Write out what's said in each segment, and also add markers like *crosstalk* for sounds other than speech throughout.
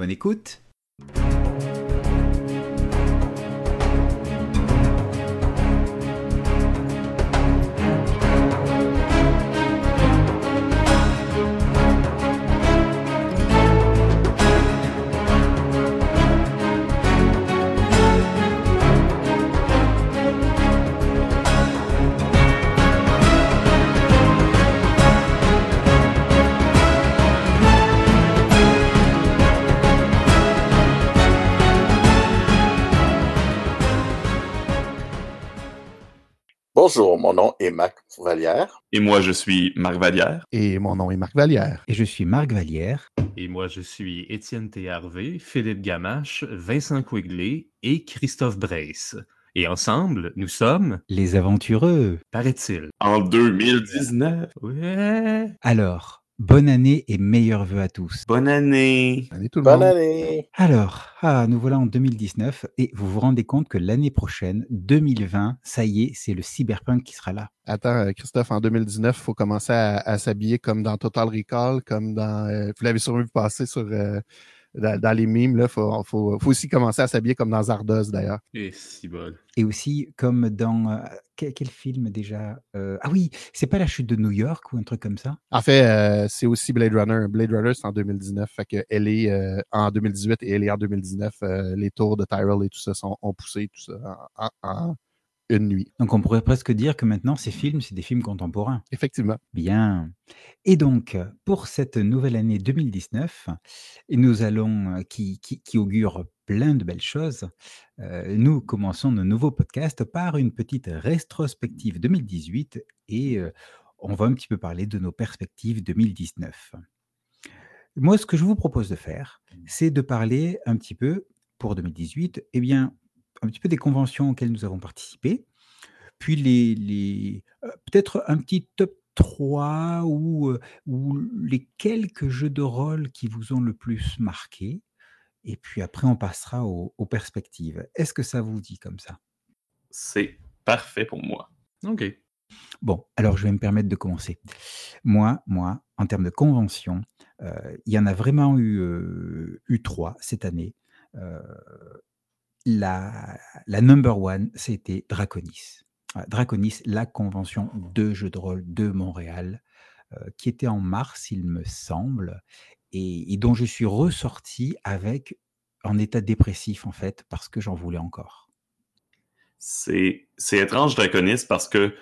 Bonne écoute Bonjour, mon nom est Marc Vallière. Et moi, je suis Marc Vallière. Et mon nom est Marc Vallière. Et je suis Marc Vallière. Et moi, je suis Étienne Théarvé, Philippe Gamache, Vincent Quigley et Christophe Brace. Et ensemble, nous sommes... Les aventureux. Paraît-il. En 2019. Ouais. Alors, Bonne année et meilleurs vœux à tous. Bonne année. Bonne année tout le Bonne monde. année. Alors, ah, nous voilà en 2019 et vous vous rendez compte que l'année prochaine, 2020, ça y est, c'est le cyberpunk qui sera là. Attends, euh, Christophe, en 2019, il faut commencer à, à s'habiller comme dans Total Recall, comme dans. euh, vous l'avez sûrement vu passer sur euh, dans, dans les mimes. Il faut, faut, faut aussi commencer à s'habiller comme dans Zardoz, d'ailleurs. Et si. Et aussi, comme dans. euh, quel, quel film déjà Euh, Ah oui, c'est pas la chute de New York ou un truc comme ça? En fait, euh, c'est aussi Blade Runner. Blade Runner, c'est en 2019. Fait que elle est euh, en 2018 et elle est en 2019. Euh, les tours de Tyrell et tout ça sont, ont poussé tout ça en, en- en une nuit. Donc on pourrait presque dire que maintenant, ces films, c'est des films contemporains. Effectivement. Bien. Et donc, pour cette nouvelle année 2019, et nous allons, euh, qui, qui, qui augure plein de belles choses, euh, nous commençons nos nouveaux podcasts par une petite rétrospective 2018 et euh, on va un petit peu parler de nos perspectives 2019. Moi, ce que je vous propose de faire, c'est de parler un petit peu, pour 2018, eh bien, un petit peu des conventions auxquelles nous avons participé, puis les, les euh, peut-être un petit top 3 ou, euh, ou les quelques jeux de rôle qui vous ont le plus marqué. Et puis après, on passera aux, aux perspectives. Est-ce que ça vous dit comme ça? C'est parfait pour moi. OK. Bon, alors je vais me permettre de commencer. Moi, moi, en termes de convention, euh, il y en a vraiment eu, euh, eu trois cette année. Euh, la, number one, c'était Draconis. Draconis, la convention de jeux de rôle de Montréal, euh, qui était en mars, il me semble, et, dont je suis ressorti avec en état dépressif, en fait, parce que j'en voulais encore. C'est c'est étrange, Draconis, parce que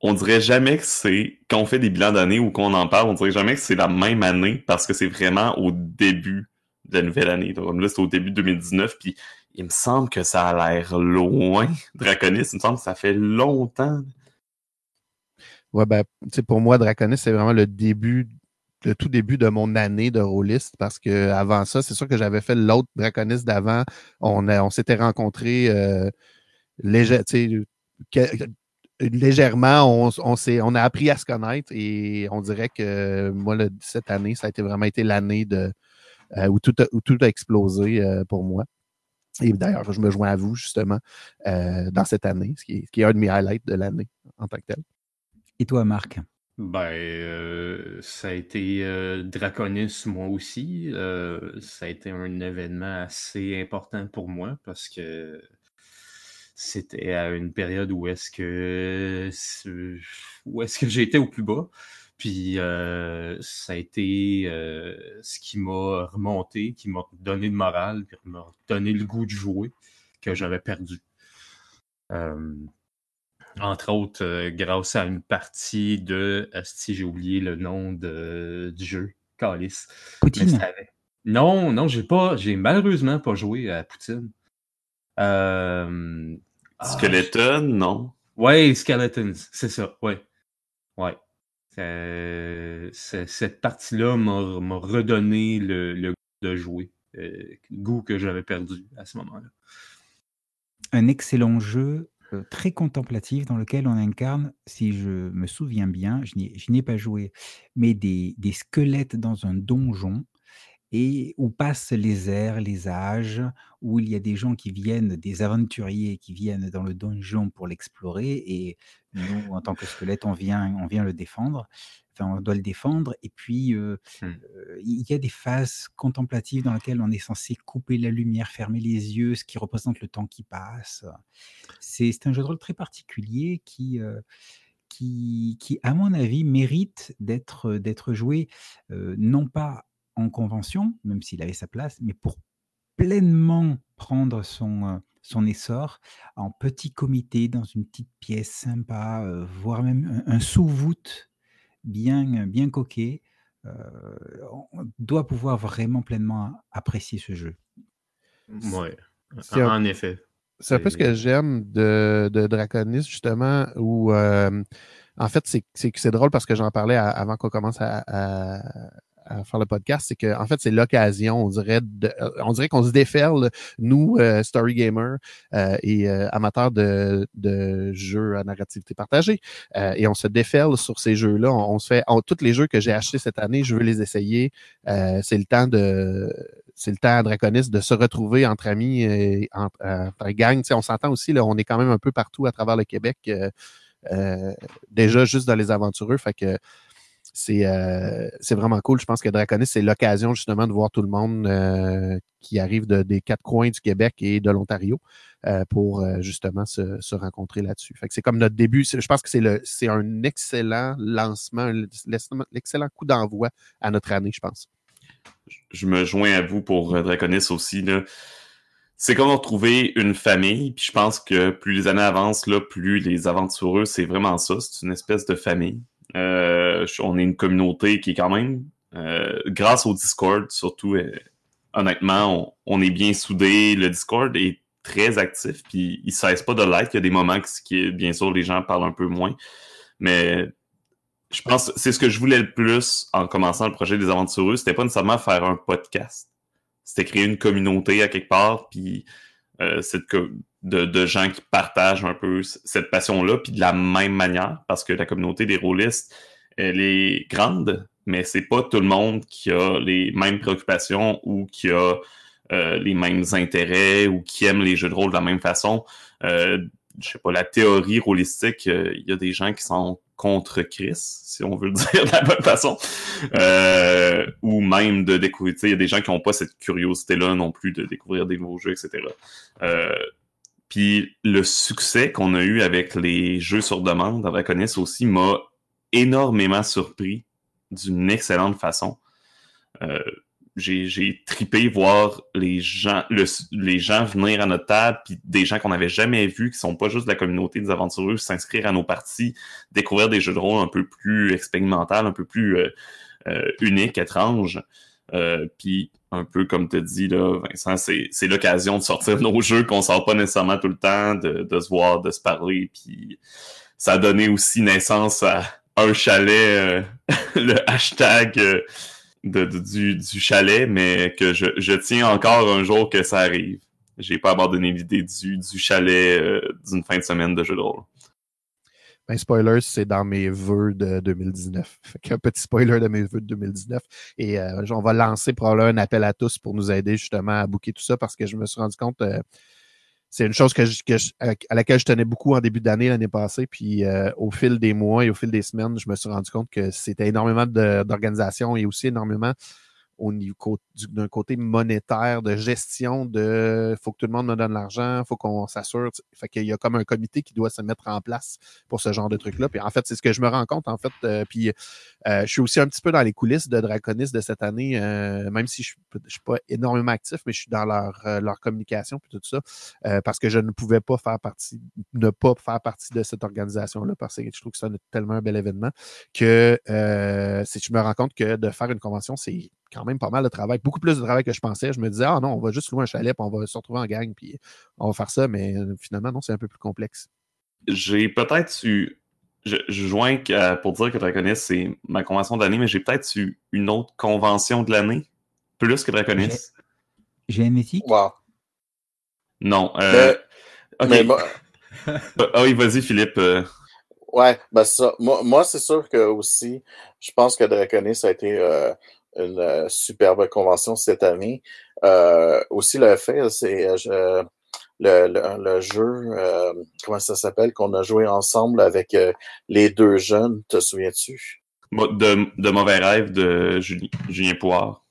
on dirait jamais que c'est, quand on fait des bilans d'année ou qu'on en parle, on dirait jamais que c'est la même année parce que c'est vraiment au début de la nouvelle année. Donc là, c'est au début de 2019, puis il me semble que ça a l'air loin, Draconis. Il me semble que ça fait longtemps. Ouais, ben, pour moi, Draconis, c'est vraiment le début, le tout début de mon année de rôliste parce que avant ça, c'est sûr que j'avais fait l'autre Draconis d'avant. On, on s'était rencontrés euh, légèrement, on, on, on a appris à se connaître et on dirait que moi, cette année, ça a été vraiment été l'année euh, où, tout a, où tout a explosé euh, pour moi. Et d'ailleurs, je me joins à vous justement euh, dans cette année, ce qui, est, ce qui est un de mes highlights de l'année en tant que tel. Et toi, Marc? Ben, euh, ça a été euh, Draconis, moi aussi. Euh, ça a été un événement assez important pour moi parce que c'était à une période où est-ce que où est-ce que j'étais au plus bas. Puis euh, ça a été euh, ce qui m'a remonté, qui m'a donné le moral, qui m'a donné le goût de jouer que j'avais perdu. Euh, entre autres, euh, grâce à une partie de. Si j'ai oublié le nom de, du jeu, Calice. Poutine Non, non, j'ai pas. J'ai malheureusement pas joué à Poutine. Euh... Skeleton, non? Ouais, Skeletons, c'est ça, ouais. Ouais. Euh, cette partie-là m'a redonné le, goût de jouer. goût que j'avais perdu à ce moment-là. Un excellent jeu très contemplatif dans lequel on incarne, si je me souviens bien, je n'y ai pas joué, mais des squelettes dans un donjon et où passent les airs, les âges, où il y a des gens qui viennent, des aventuriers qui viennent dans le donjon pour l'explorer et nous, en tant que squelette, on vient, on vient le défendre. Enfin, on doit le défendre. Et puis, mmh. il y a des phases contemplatives dans lesquelles on est censé couper la lumière, fermer les yeux, ce qui représente le temps qui passe. C'est un jeu de rôle très particulier qui, qui, qui, à mon avis, mérite d'être joué, non pas en convention, même s'il avait sa place, mais pour pleinement prendre son, son essor en petit comité, dans une petite pièce sympa, voire même un, sous-voûte bien, bien coquet, on doit pouvoir vraiment pleinement apprécier ce jeu. Oui, en, effet. C'est un peu ce que j'aime de, de Draconis, justement, où en fait, c'est drôle parce que j'en parlais avant qu'on commence à, à faire le podcast, c'est que en fait, c'est l'occasion, on dirait, de, euh, on dirait qu'on se déferle, nous, euh, story gamers euh, et amateurs de, de, jeux à narrativité partagée, et on se déferle sur ces jeux-là. On, se fait, tous les jeux que j'ai achetés cette année, je veux les essayer. c'est le temps de c'est le temps à Draconis de se retrouver entre amis et entre, entre gang. on s'entend aussi, là, on est quand même un peu partout à travers le Québec. déjà juste dans les aventureux. Fait que euh, c'est vraiment cool. Je pense que Draconis, c'est l'occasion justement de voir tout le monde euh, qui arrive des quatre coins du Québec et de l'Ontario euh, pour justement se, rencontrer là-dessus. c'est comme notre début. Je pense que c'est un excellent lancement, l'excellent coup d'envoi à notre année, je pense. Je me joins à vous pour Draconis aussi. C'est comme retrouver une famille, puis je pense que plus les années avancent, là, plus les aventureux, c'est vraiment ça. C'est une espèce de famille. Euh, on est une communauté qui est quand même, euh, grâce au Discord surtout, euh, honnêtement, on, est bien soudés. Le Discord est très actif, puis il ne cesse pas de l'être. Il y a des moments qui, bien sûr, les gens parlent un peu moins. Mais je pense c'est ce que je voulais le plus en commençant le projet des aventureux. C'était pas nécessairement faire un podcast. C'était créer une communauté à quelque part, puis cette, de, gens qui partagent un peu cette passion-là, puis de la même manière, parce que la communauté des rôlistes, elle est grande, mais c'est pas tout le monde qui a les mêmes préoccupations ou qui a euh, les mêmes intérêts ou qui aime les jeux de rôle de la même façon. Euh, je sais pas, la théorie rôlistique, euh, il y a des gens qui sont contre Chris, si on veut le *laughs* dire de la bonne façon, euh, ou même de découvrir, il y a des gens qui n'ont pas cette curiosité-là non plus de découvrir des nouveaux jeux, etc. puis le succès qu'on a eu avec les jeux sur demande à Draconis aussi m'a énormément surpris d'une excellente façon. Euh, j'ai tripé voir les gens, venir à notre table, puis des gens qu'on n'avait jamais vus, qui sont pas juste de la communauté des aventureux, s'inscrire à nos parties, découvrir des jeux de rôle un peu plus expérimentaux, un peu plus euh, euh, uniques, étranges. Euh, puis un peu comme tu dis là, Vincent, c'est l'occasion de sortir *laughs* nos jeux qu'on sort pas nécessairement tout le temps, de, de se voir, de se parler, puis ça a donné aussi naissance à un chalet, *laughs* le hashtag du, chalet, mais que je, tiens encore un jour que ça arrive. J'ai pas abandonné l'idée du, chalet euh, d'une fin de semaine de jeu de rôle. Ben, spoilers, c'est dans mes vœux de 2019. Fait un petit spoiler de mes vœux de 2019. Et euh, on va lancer probablement un appel à tous pour nous aider justement à booker tout ça parce que je me suis rendu compte, euh, c'est une chose que, à laquelle je tenais beaucoup en début d'année l'année passée. Puis euh, au fil des mois et au fil des semaines, je me suis rendu compte que c'était énormément d'organisation et aussi énormément d'un côté monétaire, de gestion, de faut que tout le monde me donne l'argent, faut qu'on s'assure. Fait qu'il y a comme un comité qui doit se mettre en place pour ce genre de truc-là. Puis en fait, c'est ce que je me rends compte, en fait. Euh, puis euh, je suis aussi un petit peu dans les coulisses de Draconis de cette année, euh, même si je ne suis pas énormément actif, mais je suis dans leur, leur communication puis tout ça. parce que je ne pouvais pas faire partie, ne pas faire partie de cette organisation-là, parce que je trouve que c'est tellement un bel événement que si je me rends compte que de faire une convention, c'est quand même pas mal de travail, beaucoup plus de travail que je pensais. Je me disais, ah non, on va juste louer un chalet, puis on va se retrouver en gang, puis on va faire ça, mais euh, finalement, non, c'est un peu plus complexe. J'ai peut-être eu. Je, joins pour dire que Draconis, c'est ma convention d'année, mais j'ai peut-être eu une autre convention de l'année, plus que Draconis. Génétique? Wow. Non. Euh... Mais, mais moi... ah oui, vas-y, Philippe. Euh. Ouais, ben ça. Moi, moi c'est sûr que aussi, je pense que Draconis a été euh, une euh, superbe convention cette année. Euh, aussi, le fait, c'est le, le, le, jeu, comment ça s'appelle, qu'on a joué ensemble avec les deux jeunes, te souviens-tu? De, de Mauvais Rêve de Julien, Julien Poire.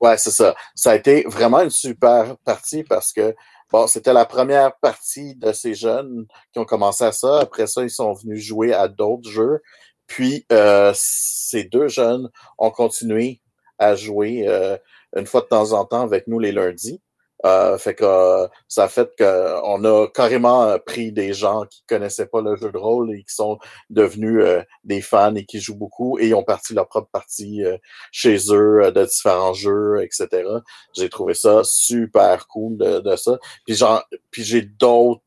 Ouais, c'est ça. Ça a été vraiment une super partie parce que bon, c'était la première partie de ces jeunes qui ont commencé à ça. Après ça, ils sont venus jouer à d'autres jeux. Puis euh, ces deux jeunes ont continué à jouer euh, une fois de temps en temps avec nous les lundis. Euh, fait que euh, ça a fait qu'on a carrément euh, pris des gens qui connaissaient pas le jeu de rôle et qui sont devenus des fans et qui jouent beaucoup et ils ont parti leur propre partie chez eux de différents jeux, etc. J'ai trouvé ça super cool de, de ça. Puis genre, puis j'ai d'autres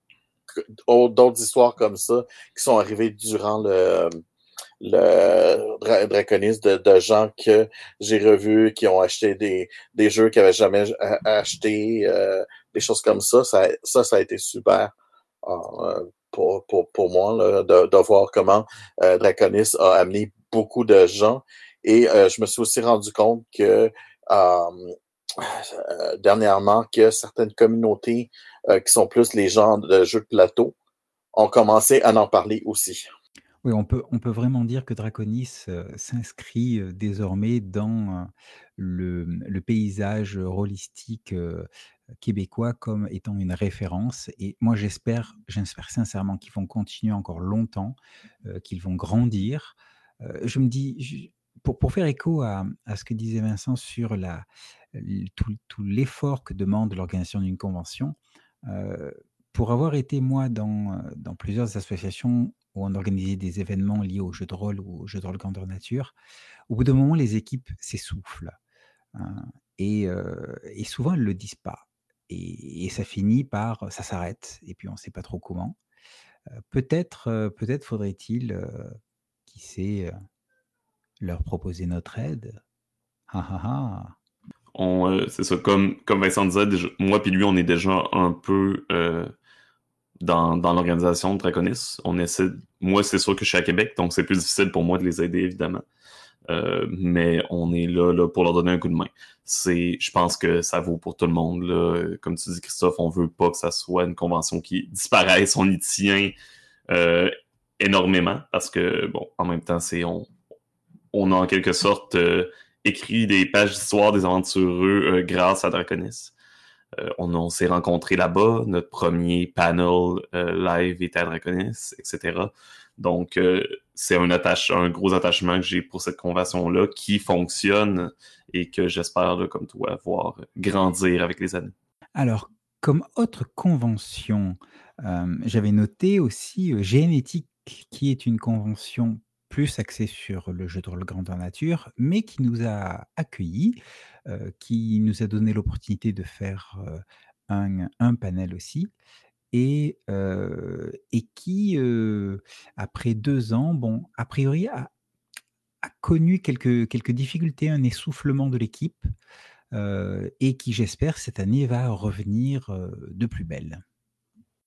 d'autres histoires comme ça qui sont arrivées durant le le Draconis de, de, gens que j'ai revus qui ont acheté des, des jeux qu'ils n'avaient jamais acheté, euh, des choses comme ça. Ça, ça, ça a été super euh, pour, pour, pour moi là, de, de voir comment euh, Draconis a amené beaucoup de gens. Et euh, je me suis aussi rendu compte que euh, dernièrement que certaines communautés qui sont plus les gens de jeux de plateau ont commencé à en parler aussi. Oui, on peut vraiment dire que Draconis, s'inscrit, désormais dans, le, mmh, le paysage, rôlistique, québécois comme étant une référence et moi j'espère j'espère sincèrement qu'ils vont continuer encore longtemps, qu'ils vont grandir. je me dis pour faire écho à, ce que disait Vincent sur la tout l'effort que demande l'organisation d'une convention, pour avoir été moi dans plusieurs associations où on organisait des événements liés aux jeux de rôle ou aux jeux de rôle grandeur nature, au bout d'un moment, les équipes s'essoufflent. Hein, et, souvent, elles ne le disent pas. Et, ça finit par, ça s'arrête, et puis on ne sait pas trop comment. peut-être, peut-être faudrait-il, qui sait, leur proposer notre aide. Ah. On, c'est ça, comme, comme Vincent disait, moi et lui, on est déjà un peu dans, dans l'organisation de Draconis. On essaie. Moi, c'est sûr que je suis à Québec, donc c'est plus difficile pour moi de les aider, évidemment. Euh, mais on est là, là, pour leur donner un coup de main. C'est, je pense que ça vaut pour tout le monde. Là. Comme tu dis, Christophe, on veut pas que ça soit une convention qui disparaisse. On y tient euh, énormément parce que, bon, en même temps, c'est on, on a en quelque sorte euh, écrit des pages d'histoire des aventureux grâce à Draconis. Euh, on, s'est rencontrés là-bas. Notre premier panel euh, live était à Draconis, etc. Donc, euh, c'est un, un gros attachement que j'ai pour cette convention-là qui fonctionne et que j'espère, comme toi, voir grandir avec les années. Alors, comme autre convention, j'avais noté aussi Génétique, qui est une convention plus axée sur le jeu de rôle grandeur nature, mais qui nous a accueillis qui nous a donné l'opportunité de faire, un un panel aussi et et qui, après deux ans, bon, a priori a connu quelques quelques difficultés, un essoufflement de l'équipe, et qui, j'espère, cette année va revenir, de plus belle.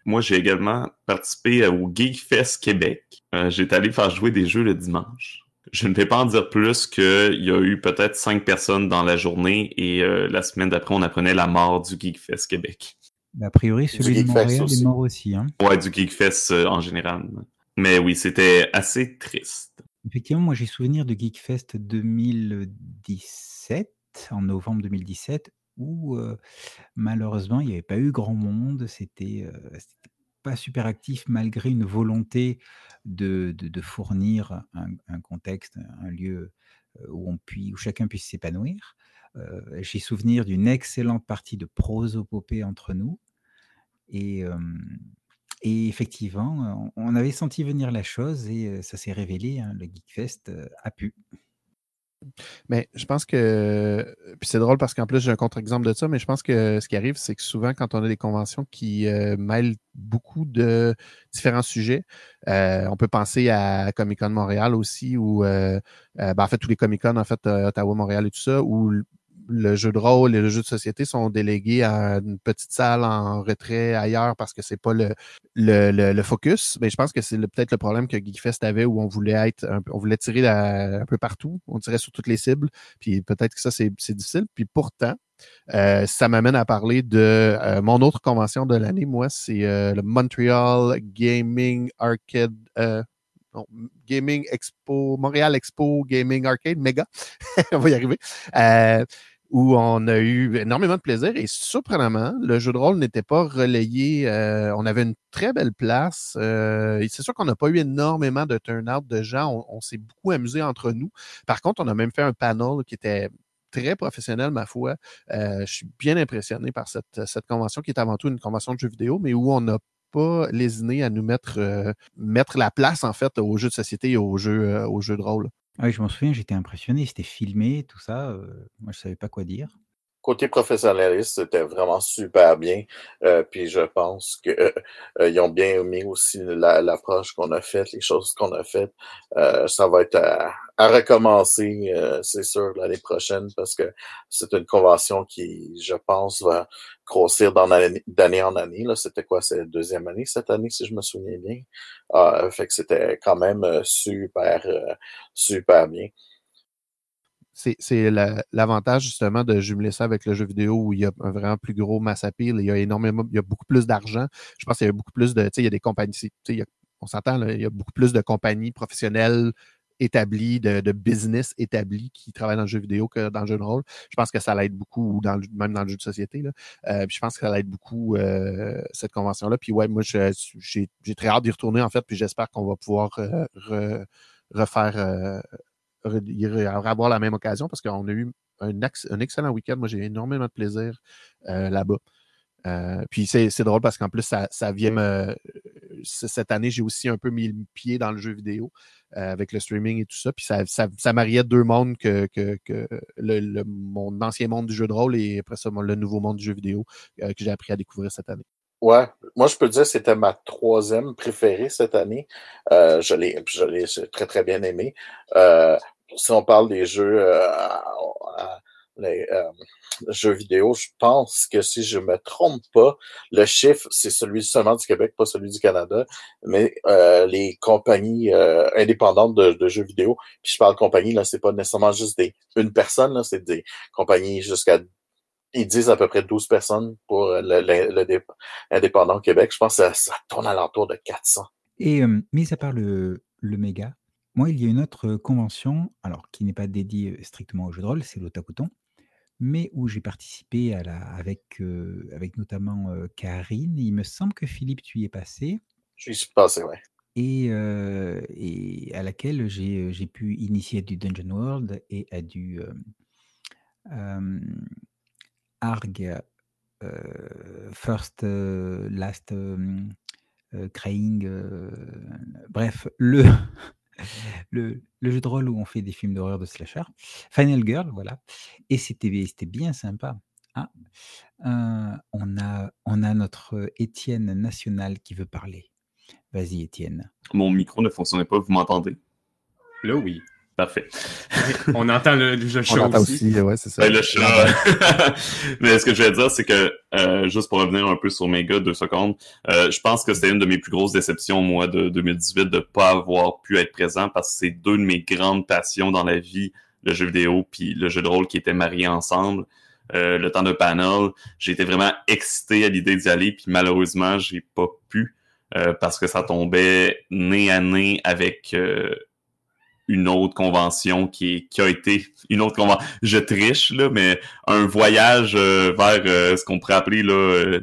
Moi, j'ai également participé au Geekfest Québec. j'étais allé faire jouer des jeux le dimanche. Je ne vais pas en dire plus qu'il y a eu peut-être cinq personnes dans la journée et euh, la semaine d'après, on apprenait la mort du Geekfest Québec. A priori, celui de Montréal aussi. est mort aussi. Hein? Ouais, du Geekfest euh, en général. Mais oui, c'était assez triste. Effectivement, moi j'ai souvenir de Geekfest 2017, en novembre 2017, où euh, malheureusement il n'y avait pas eu grand monde. C'était super actif malgré une volonté de, de, fournir un, contexte, un lieu puis, où chacun puisse s'épanouir. J'ai souvenir d'une excellente partie de prosopopée entre nous. Et, effectivement, on, avait senti venir la chose et ça s'est révélé, hein, le Geekfest a pu. Mais je pense que, puis c'est drôle parce qu'en plus j'ai un contre-exemple de ça, mais je pense que ce qui arrive, c'est que souvent quand on a des conventions qui euh, mêlent beaucoup de différents sujets, euh, on peut penser à Comic Con Montréal aussi, ou euh, ben, en fait tous les Comic Con, en fait, Ottawa, Montréal et tout ça, où le jeu de rôle et le jeu de société sont délégués à une petite salle en retrait ailleurs parce que c'est pas le, le, le, focus. Mais je pense que c'est peut-être le problème que GeekFest avait où on voulait être on voulait tirer un peu partout, on tirait sur toutes les cibles. Puis peut-être que ça, c'est difficile. Puis pourtant, euh, ça m'amène à parler de euh, mon autre convention de l'année. Moi, c'est euh, le Montreal Gaming Arcade. Non, Gaming Expo, Montréal Expo Gaming Arcade, méga, *laughs* on va y arriver, où on a eu énormément de plaisir et surprenamment, le jeu de rôle n'était pas relayé. on avait une très belle place. c'est sûr qu'on n'a pas eu énormément de turn-out de gens. On, s'est beaucoup amusé entre nous. Par contre, on a même fait un panel qui était très professionnel, ma foi. Euh, je suis bien impressionné par cette, cette convention qui est avant tout une convention de jeux vidéo, mais où on n'a pas lésiné à nous mettre, euh, mettre la place, en fait, aux jeux de société et aux jeux, euh, aux jeux de rôle. Ah oui, je m'en souviens, j'étais impressionné, c'était filmé, tout ça. moi, je savais pas quoi dire côté professionnaliste, c'était vraiment super bien. Euh, puis je pense que euh, euh, ont bien aimé aussi l'approche qu'on a faite, les choses qu'on a faites. ça va être à, recommencer, c'est sûr, l'année prochaine, parce que c'est une convention qui, je pense, va grossir d'année en année. C'était quoi, c'est la deuxième année cette année, si je me souviens bien. Ah, fait que c'était quand même super, super bien c'est l'avantage justement de jumeler ça avec le jeu vidéo où il y a un vraiment plus gros mass appeal, il y a énormément, il y a beaucoup plus d'argent. Je pense qu'il y a beaucoup plus de, tu sais, il y a des compagnies, on s'entend, il y a beaucoup plus de compagnies professionnelles établies, de, business établies qui travaillent dans le jeu vidéo que dans le jeu de rôle. Je pense que ça l'aide beaucoup, dans même dans le jeu de société. Là. Euh, je pense que ça l'aide beaucoup euh, cette convention-là. Puis ouais, moi, j'ai très hâte d'y retourner en fait, puis j'espère qu'on va pouvoir euh, refaire avoir la même occasion parce qu'on a eu un, excellent week-end. Moi, j'ai énormément de plaisir euh, là-bas. Euh, puis c'est drôle parce qu'en plus, ça, vient me. Cette année, j'ai aussi un peu mis le pied dans le jeu vidéo euh, avec le streaming et tout ça. Puis ça, ça, mariait deux mondes que, le, mon ancien monde du jeu de rôle et après ça, le nouveau monde du jeu vidéo que j'ai appris à découvrir cette année. Ouais, moi je peux dire que c'était ma troisième préférée cette année. je l'ai très très bien aimé si on parle des jeux, euh, les euh, jeux vidéo, je pense que si je me trompe pas, le chiffre, c'est celui seulement du Québec, pas celui du Canada, mais euh, les compagnies indépendantes de, jeux vidéo, puis je parle compagnie, là, c'est pas nécessairement juste des une personne, là, c'est des compagnies jusqu'à ils disent à peu près 12 personnes pour l'indépendant au Québec. Je pense que ça, tourne à l'entour de 400. Et mis à part le, le méga, moi, il y a une autre convention, alors qui n'est pas dédiée strictement au jeu de rôle, c'est l'Otakuton, mais où j'ai participé à la, avec, avec notamment Karine. Il me semble que Philippe, tu y es passé. Je suis passé, ouais. Et, et à laquelle j'ai pu initier du Dungeon World et à du ARG, First, Last, Crying, bref, le *laughs* le, jeu de rôle où on fait des films d'horreur de slasher. Final Girl, voilà. Et c'était bien sympa. Ah, euh, on, a, on a notre Étienne National qui veut parler. Vas-y, Étienne. Mon micro ne fonctionnait pas, vous m'entendez? Là, oui. Parfait. On entend le, le chat On entend aussi, ouais, c'est ça. Ben, le chat. *laughs* Mais ce que je vais dire, c'est que, euh, juste pour revenir un peu sur mes gars, deux secondes, euh, je pense que c'était une de mes plus grosses déceptions, moi, de 2018, de pas avoir pu être présent parce que c'est deux de mes grandes passions dans la vie, le jeu vidéo puis le jeu de rôle qui étaient mariés ensemble. Euh, le temps de panel, j'ai été vraiment excité à l'idée d'y aller, puis malheureusement, j'ai pas pu euh, parce que ça tombait nez à nez avec une autre convention qui, a été une autre convention. Je triche, là, mais un voyage euh, vers euh, ce qu'on pourrait appeler là, euh,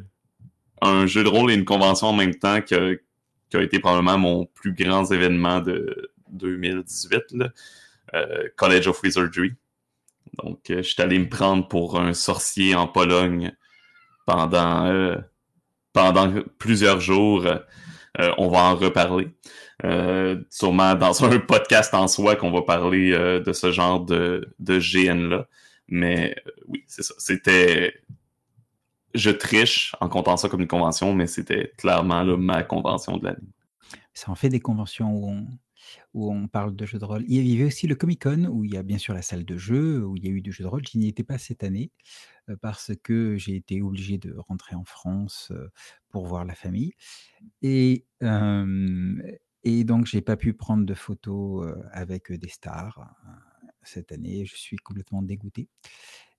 un jeu de rôle et une convention en même temps qui a, été probablement mon plus grand événement de 2018, là, College of Wizardry. Donc, je suis allé me prendre pour un sorcier en Pologne pendant, pendant plusieurs jours. On va en reparler. Euh, sûrement dans un podcast en soi qu'on va parler euh, de ce genre de, de GN-là. Mais euh, oui, c'est ça. C'était. Je triche en comptant ça comme une convention, mais c'était clairement ma convention de l'année. Ça en fait des conventions où on, où on parle de jeux de rôle. Il y avait aussi le Comic-Con où il y a bien sûr la salle de jeu, où il y a eu du jeu de rôle. Je n'y étais pas cette année euh, parce que j'ai été obligé de rentrer en France euh, pour voir la famille. Et, euh, et donc, j'ai pas pu prendre de photos avec des stars cette année. Je suis complètement dégoûté.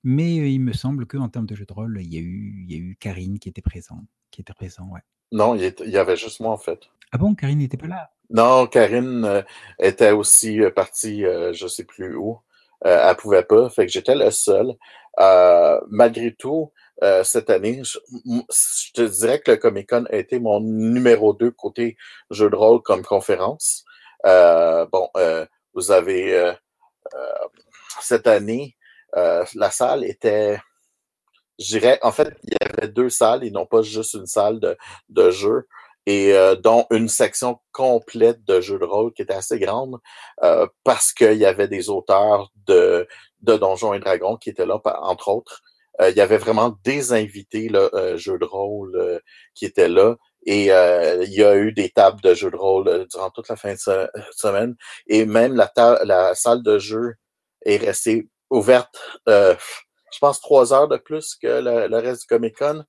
Mais il me semble qu'en termes de jeu de rôle, il y a eu, il y a eu Karine qui était présent. Qui était présent, ouais. Non, il y avait juste moi, en fait. Ah bon, Karine n'était pas là? Non, Karine euh, était aussi euh, partie, euh, je sais plus où. Euh, elle pouvait pas, fait que j'étais le seul. Euh, malgré tout, euh, cette année, je, je te dirais que le Comic Con a été mon numéro 2 côté jeu de rôle comme conférence. Bon, vous avez cette année, la salle était, je dirais, en fait, il y avait deux salles et non pas juste une salle de, de jeu et euh, dont une section complète de jeux de rôle qui était assez grande euh, parce qu'il y avait des auteurs de, de Donjons et Dragons qui étaient là, entre autres. Euh, il y avait vraiment des invités là, euh, jeux de rôle euh, qui étaient là. Et euh, il y a eu des tables de jeux de rôle durant toute la fin de se- semaine. Et même la, la salle de jeu est restée ouverte, je pense, trois heures de plus que le, le reste du Comic-Con.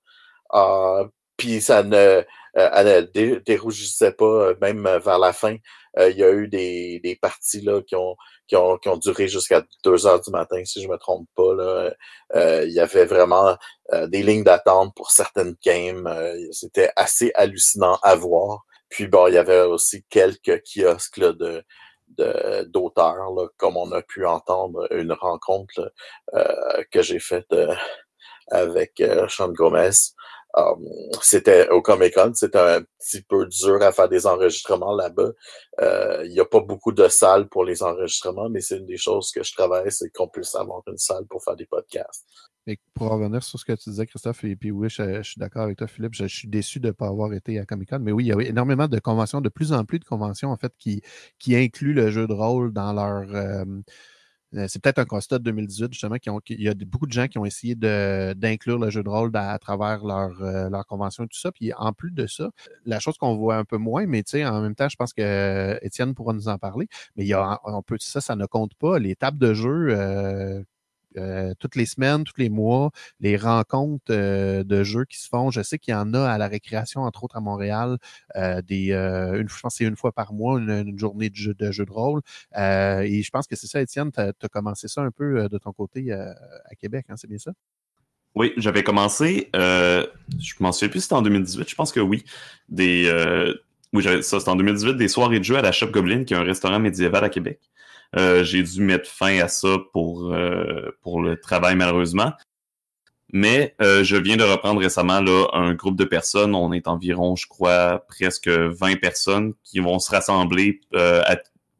Euh, Puis ça ne, euh, elle ne dé- dérougissait pas, euh, même vers la fin. Euh, il y a eu des, des parties là, qui, ont, qui, ont, qui ont duré jusqu'à 2 heures du matin, si je me trompe pas. Là. Euh, il y avait vraiment euh, des lignes d'attente pour certaines games. Euh, C'était assez hallucinant à voir. Puis bon, il y avait aussi quelques kiosques là, de d'auteurs, comme on a pu entendre une rencontre là, euh, que j'ai faite euh, avec euh, Sean Gomez. Um, c'était au Comic Con, c'était un petit peu dur à faire des enregistrements là-bas. Euh, Il n'y a pas beaucoup de salles pour les enregistrements, mais c'est une des choses que je travaille, c'est qu'on puisse avoir une salle pour faire des podcasts. Et pour revenir sur ce que tu disais, Christophe, et puis oui, je, suis d'accord avec toi, Philippe, je, suis déçu de ne pas avoir été à Comic Con, mais oui, il y a énormément de conventions, de plus en plus de conventions, en fait, qui, qui incluent le jeu de rôle dans leur. euh, euh, c'est peut-être un constat de 2018, justement, qui ont, qui- il y a beaucoup de gens qui ont essayé d'inclure le jeu de rôle à travers leur, euh, leur convention et tout ça. Puis en plus de ça, la chose qu'on voit un peu moins, mais tu sais, en même temps, je pense que euh, Étienne pourra nous en parler, mais il y a, on peut, ça, ça ne compte pas. Les tables de jeu, euh, euh, toutes les semaines, tous les mois, les rencontres euh, de jeux qui se font. Je sais qu'il y en a à la récréation, entre autres à Montréal, euh, une, je pense que c'est une fois par mois, une, journée de jeu de, rôle. Et je pense que c'est ça, Étienne, tu as, commencé ça un peu de ton côté à Québec, hein, c'est bien ça? Oui, j'avais commencé, je m'en souviens plus si c'était en 2018, je pense que oui, des, oui, ça c'était en 2018, des soirées de jeu à la Shop Goblin, qui est un restaurant médiéval à Québec. Euh, j'ai dû mettre fin à ça pour, euh, pour le travail malheureusement. Mais euh, je viens de reprendre récemment là, un groupe de personnes. On est environ, je crois, presque 20 personnes qui vont se rassembler euh,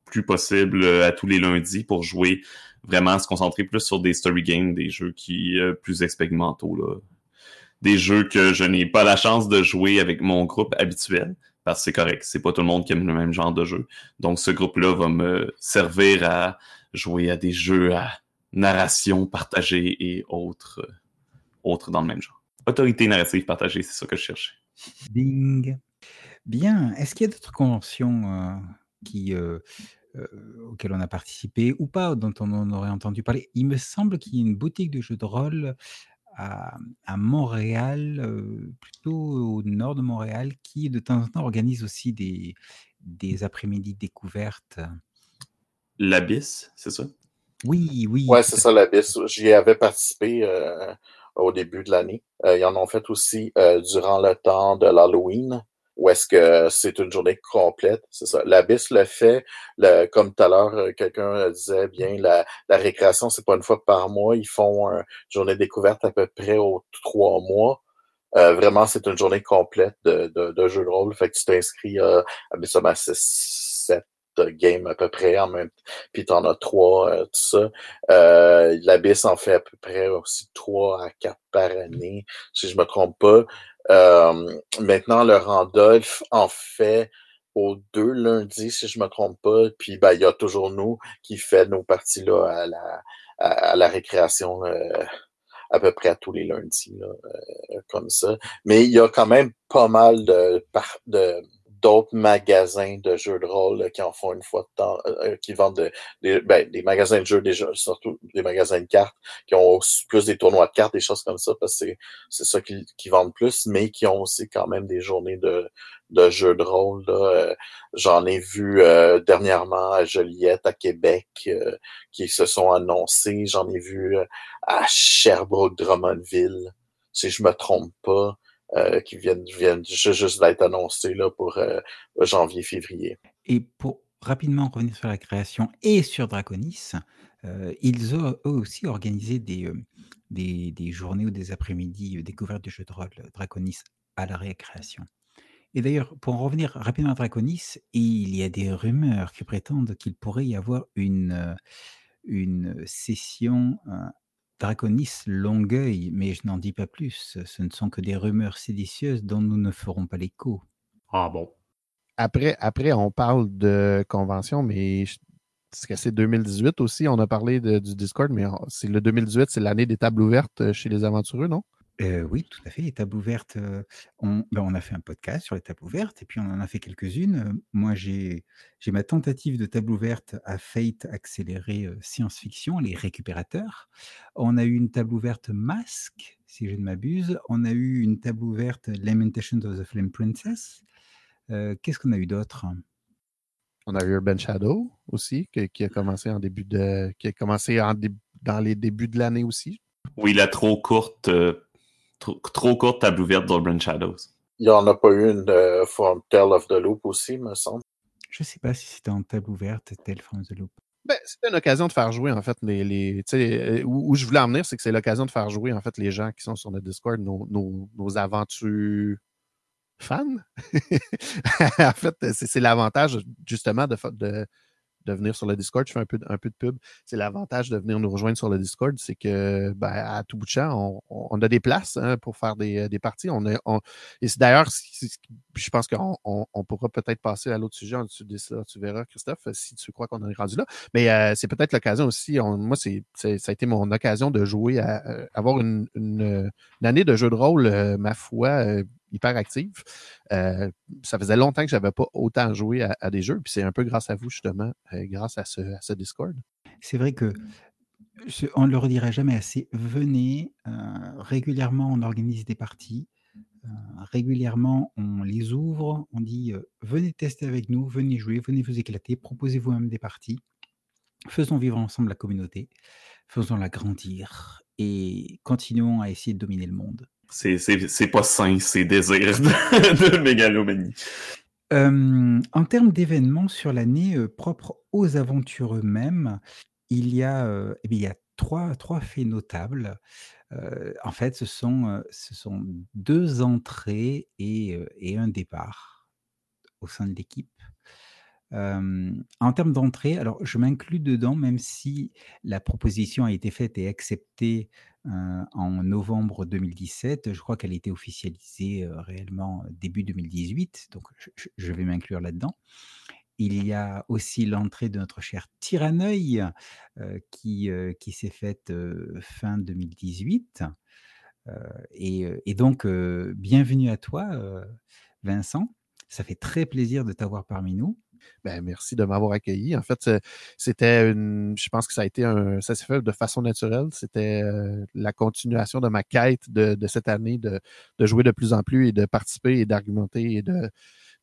plus possible euh, à tous les lundis pour jouer vraiment se concentrer plus sur des story games, des jeux qui plus expérimentaux là. Des jeux que je n'ai pas la chance de jouer avec mon groupe habituel parce que c'est correct, c'est pas tout le monde qui aime le même genre de jeu. Donc ce groupe-là va me servir à jouer à des jeux à narration partagée et autres autres dans le même genre. Autorité narrative partagée, c'est ça que je cherchais. Bing. Bien. Est-ce qu'il y a d'autres conventions euh, euh, euh, auxquelles on a participé ou pas, dont on en aurait entendu parler? Il me semble qu'il y a une boutique de jeux de rôle à, à Montréal, euh, plutôt au nord de Montréal, qui de temps en temps organise aussi des, des après-midi découvertes. L'Abysse, c'est ça? Oui, oui. Ouais, c'est ça, l'Abysse. J'y avais participé euh, au début de l'année. Euh, ils en ont fait aussi euh, durant le temps de l'Halloween, où est-ce que c'est une journée complète. C'est ça. L'Abysse le fait, le, comme tout à l'heure, quelqu'un disait bien, la, la récréation, c'est pas une fois par mois. Ils font une journée découverte à peu près aux trois mois. Euh, vraiment, c'est une journée complète de, de, de jeu de rôle. Fait que tu t'inscris euh, à 7 games à peu près en même temps. Puis t'en as trois, euh, tout ça. Euh, L'Abyss en fait à peu près aussi trois à quatre par année, si je me trompe pas. Euh, maintenant, le Randolph en fait aux deux lundis, si je me trompe pas. Puis ben, il y a toujours nous qui fait nos parties là à la, à, à la récréation euh, à peu près à tous les lundis, là, euh, comme ça. Mais il y a quand même pas mal de, de d'autres magasins de jeux de rôle qui en font une fois de temps, qui vendent des, ben, des magasins de jeux, déjà, surtout des magasins de cartes, qui ont plus des tournois de cartes, des choses comme ça, parce que c'est ça qui, qui vendent plus, mais qui ont aussi quand même des journées de, de jeux de rôle. J'en ai vu dernièrement à Joliette, à Québec, qui se sont annoncés. J'en ai vu à Sherbrooke, Drummondville, si je me trompe pas. Euh, qui viennent, juste d'être annoncés là, pour euh, janvier-février. Et pour rapidement revenir sur la création et sur Draconis, euh, ils ont eux aussi organisé des, des, des, journées ou des après-midi découvertes du jeu de rôle Draconis à la récréation. Et d'ailleurs, pour en revenir rapidement à Draconis, il y a des rumeurs qui prétendent qu'il pourrait y avoir une, une session Draconis Longueuil, mais je n'en dis pas plus. Ce ne sont que des rumeurs séditieuses dont nous ne ferons pas l'écho. Ah bon? Après, après, on parle de convention, mais c'est que c'est 2018 aussi. On a parlé du Discord, mais c'est le 2018, c'est l'année des tables ouvertes chez les aventureux, non? Euh, oui, tout à fait. Les tables ouvertes, euh, on, ben, on a fait un podcast sur les tables ouvertes et puis on en a fait quelques-unes. Moi, j'ai j'ai ma tentative de table ouverte à Fate accélérée science-fiction, les récupérateurs. On a eu une table ouverte masque, si je ne m'abuse. On a eu une table ouverte Lamentations of the Flame Princess. Qu'est-ce qu'on a eu d'autre? On a eu Urban Shadow aussi, qui, a commencé en début de, qui a commencé en dans les débuts de l'année aussi. Oui, la trop courte trop, courte table ouverte d'Urban Shadows. Il n'y en a pas eu une de From Tale of the Loop aussi, me semble. Je ne sais pas si c'était en table ouverte, Tale from the Loop. Ben, c'était une occasion de faire jouer, en fait, les. les euh, où, où, je voulais en venir, c'est que c'est l'occasion de faire jouer, en fait, les gens qui sont sur notre Discord, nos, nos, nos aventures fans. *laughs* en fait, c'est l'avantage, justement, de, de, de venir sur le Discord. Je fais un peu, un peu de pub. C'est l'avantage de venir nous rejoindre sur le Discord, c'est que ben, à tout bout de champ, on, a des places hein, pour faire des, euh, des parties. On, on et d'ailleurs, je pense qu'on on, pourra peut-être passer à l'autre sujet en dessous de ça. Tu verras, Christophe, si tu crois qu'on est rendu là. Mais euh, c'est peut-être l'occasion aussi. moi, c'est, ça a été mon occasion de jouer à, euh, avoir une, une, année de jeu de rôle, ma foi, hyper active. Euh, ça faisait longtemps que je n'avais pas autant joué à, des jeux, puis c'est un peu grâce à vous, justement, euh, grâce à ce, Discord. C'est vrai que on ne le redira jamais assez. Venez, euh, régulièrement, on organise des parties. régulièrement, on les ouvre, on dit venez tester avec nous, venez jouer, venez vous éclater, proposez-vous même des parties. Faisons vivre ensemble la communauté, faisons-la grandir et continuons à essayer de dominer le monde. C'est pas sain, c'est désir de, *laughs* de mégalomanie. en termes d'événements sur l'année propre aux aventures eux-mêmes, il y a, eh il y a trois, trois faits notables. en fait, ce sont, ce sont deux entrées et, et un départ au sein de l'équipe. en termes d'entrée, alors je m'inclus dedans, même si la proposition a été faite et acceptée en novembre 2017. Je crois qu'elle a été officialisée réellement début 2018, donc je, vais m'inclure là-dedans. Il y a aussi l'entrée de notre cher Tyranneuil euh, qui, qui s'est faite fin 2018. Et, et, donc, bienvenue à toi, Vincent. Ça fait très plaisir de t'avoir parmi nous. Ben, merci de m'avoir accueilli. En fait, c'était une, je pense que ça a été un, ça s'est fait de façon naturelle. C'était euh, la continuation de ma quête de, de cette année de, de, jouer de plus en plus et de participer et d'argumenter et de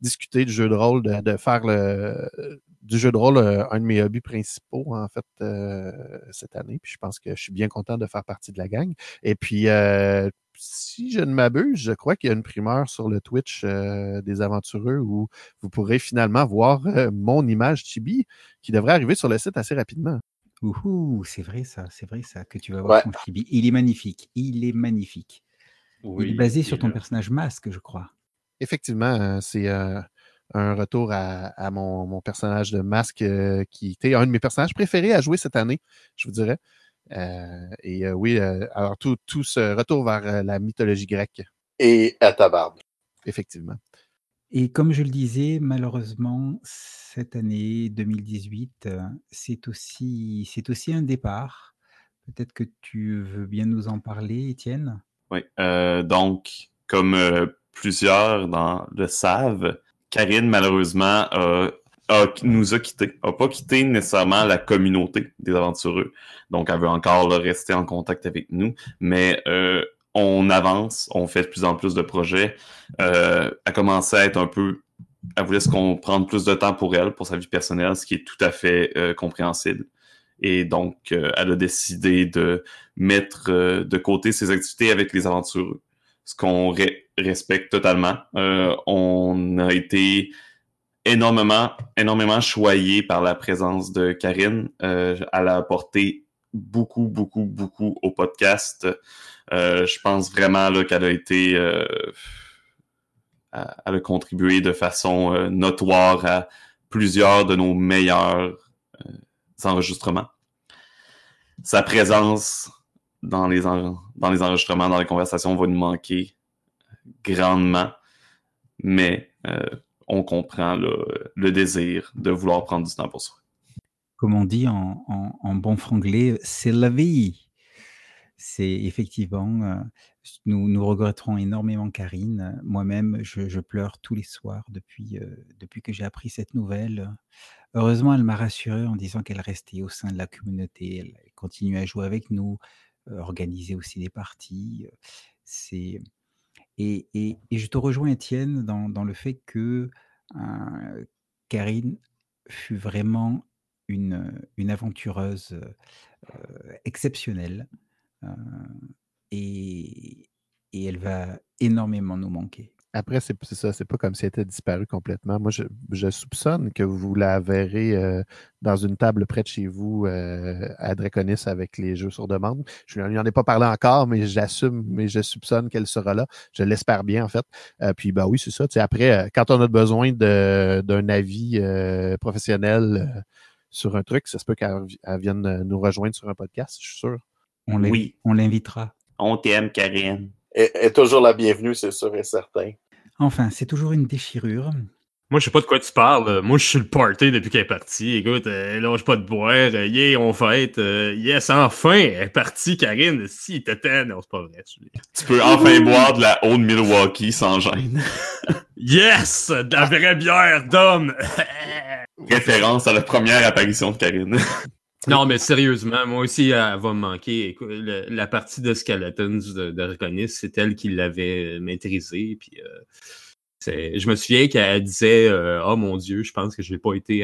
discuter du jeu de rôle, de, de faire le, du jeu de rôle euh, un de mes hobbies principaux, en fait, euh, cette année. Puis je pense que je suis bien content de faire partie de la gang. Et puis, si je ne m'abuse, je crois qu'il y a une primeur sur le Twitch euh, des aventureux où vous pourrez finalement voir euh, mon image Chibi qui devrait arriver sur le site assez rapidement. Ouhou, c'est vrai ça, c'est vrai ça que tu vas voir ton Chibi. Il est magnifique, il est magnifique. il est basé sur ton personnage masque, je crois. Effectivement, hein, c'est un retour à, mon, personnage de masque euh, qui était un de mes personnages préférés à jouer cette année, je vous dirais. Euh, et euh, oui, euh, alors tout, tout se retourne vers la mythologie grecque. Et à ta barbe. Effectivement. Et comme je le disais, malheureusement, cette année 2018, c'est aussi, c'est aussi un départ. Peut-être que tu veux bien nous en parler, Étienne? Oui, donc, comme plusieurs dans, le savent, Karine, malheureusement, nous a quittés. A pas quitté nécessairement la communauté des aventureux. Donc, elle veut encore rester en contact avec nous. Mais euh, on avance, on fait de plus en plus de projets. Euh, elle commencé à être un peu... Elle voulait qu'on prenne plus de temps pour elle, pour sa vie personnelle, ce qui est tout à fait euh, compréhensible. Et donc, euh, elle a décidé de mettre de côté ses activités avec les aventureux, ce qu'on respecte totalement. On a été énormément, énormément choyé par la présence de Karine. elle a apporté beaucoup, beaucoup, beaucoup au podcast. je pense vraiment qu'elle a été... elle a contribué de façon notoire à plusieurs de nos meilleurs enregistrements. Sa présence dans les, dans les enregistrements, dans les conversations va nous manquer grandement, mais euh, on comprend le, désir de vouloir prendre du temps pour soi. Comme on dit en, bon franglais, c'est la vie. C'est effectivement, euh, nous, nous regretterons énormément Karine. Moi-même, je, pleure tous les soirs depuis, euh, depuis que j'ai appris cette nouvelle. Heureusement, elle m'a rassuré en disant qu'elle restait au sein de la communauté, elle continuait à jouer avec nous, organiser aussi des parties, c'est et je te rejoins Étienne dans le fait que, Karine fut vraiment une, aventureuse, exceptionnelle, et et elle va énormément nous manquer. Après, c'est ça, c'est pas comme si elle était disparue complètement. Moi, je, soupçonne que vous la verrez euh, dans une table près de chez vous euh, à Draconis avec les jeux sur demande. Je n'y en ai pas parlé encore, mais j'assume, mais je soupçonne qu'elle sera là. Je l'espère bien, en fait. Euh, puis, bah oui, c'est ça. après, quand on a besoin d'un avis professionnel sur un truc, ça se peut qu'elle vienne nous rejoindre sur un podcast, je suis sûr. On oui. On l'invitera. On t'aime, Karine est, toujours la bienvenue, c'est sûr et certain. Enfin, c'est toujours une déchirure. Moi, je sais pas de quoi tu parles. Moi, je suis le party depuis qu'elle est partie. Écoute, elle lâche pas de boire. Euh, yeah, on fête. Euh, yes, enfin, elle est partie, Karine. Si, t'étais. Non, c'est pas vrai. Tu peux enfin *laughs* boire de la Old Milwaukee sans gêne. *laughs* yes! De la vraie bière d'homme! *laughs* Référence à la première apparition de Karine. Non, mais sérieusement, moi aussi, elle va me manquer. la partie de Skeletons de, de c'est elle qui l'avait maîtrisée. Puis, euh, je me souviens qu'elle disait euh, Oh mon Dieu, je pense que j'ai pas été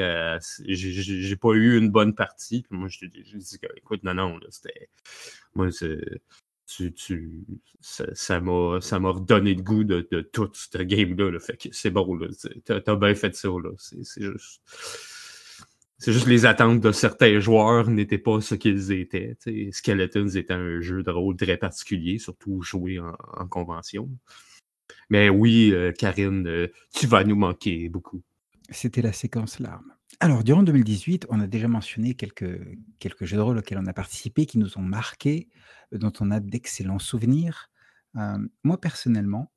j'ai pas eu une bonne partie. Puis moi, je lui dis écoute, non, non, c'était. Moi, tu, tu, ça m'a ça redonné le goût de, de tout ce game-là. Fait que c'est bon, là. T'as as bien fait ça, là. C'est juste. C'est juste les attentes de certains joueurs n'étaient pas ce qu'ils étaient. Skeletons était un jeu de rôle très particulier, surtout joué en, convention. Mais oui, euh, Karine, euh, tu vas nous manquer beaucoup. C'était la séquence larmes. Alors, durant 2018, on a déjà mentionné quelques, quelques jeux de rôle auxquels on a participé, qui nous ont marqués, euh, dont on a d'excellents souvenirs. moi, personnellement,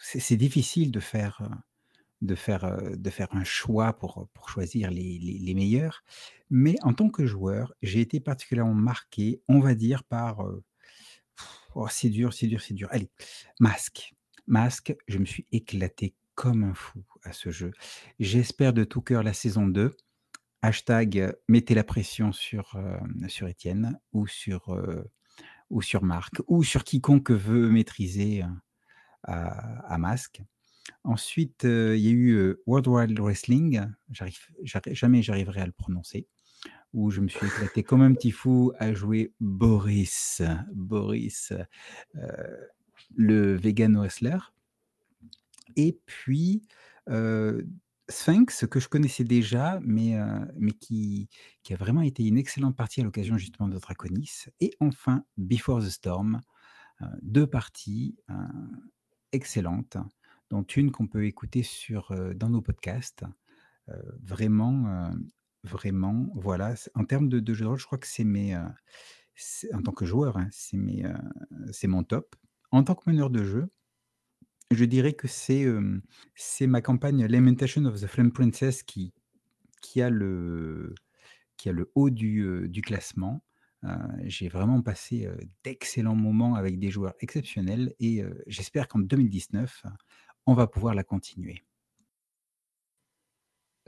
c'est difficile de faire de faire, de faire un choix pour, pour choisir les, les, meilleurs. Mais en tant que joueur, j'ai été particulièrement marqué, on va dire, par... oh, c'est dur, c'est dur, c'est dur. Allez, Masque. Masque, je me suis éclaté comme un fou à ce jeu. J'espère de tout cœur la saison 2. Hashtag mettez la pression sur, sur Étienne ou sur, ou sur Marc ou sur quiconque veut maîtriser à, à Masque. Ensuite, il y a eu, World Wide Wrestling, jamais j'arriverai à le prononcer, où je me suis éclaté comme un petit fou à jouer Boris, Boris, le vegan wrestler. Et puis, Sphinx que je connaissais déjà, mais mais qui qui a vraiment été une excellente partie à l'occasion justement de Draconis. Et enfin Before the Storm, deux parties, excellentes dont une qu'on peut écouter sur, dans nos podcasts. vraiment, vraiment, voilà, en termes de de jeux de rôle, je crois que c'est mes, en tant que joueur, hein, c'est mes, mon top. En tant que meneur de jeu, je dirais que c'est, c'est ma campagne Lamentation of the Flame Princess qui qui a le qui a le haut du, du classement. j'ai vraiment passé, d'excellents moments avec des joueurs exceptionnels et j'espère qu'en 2019 on va pouvoir la continuer.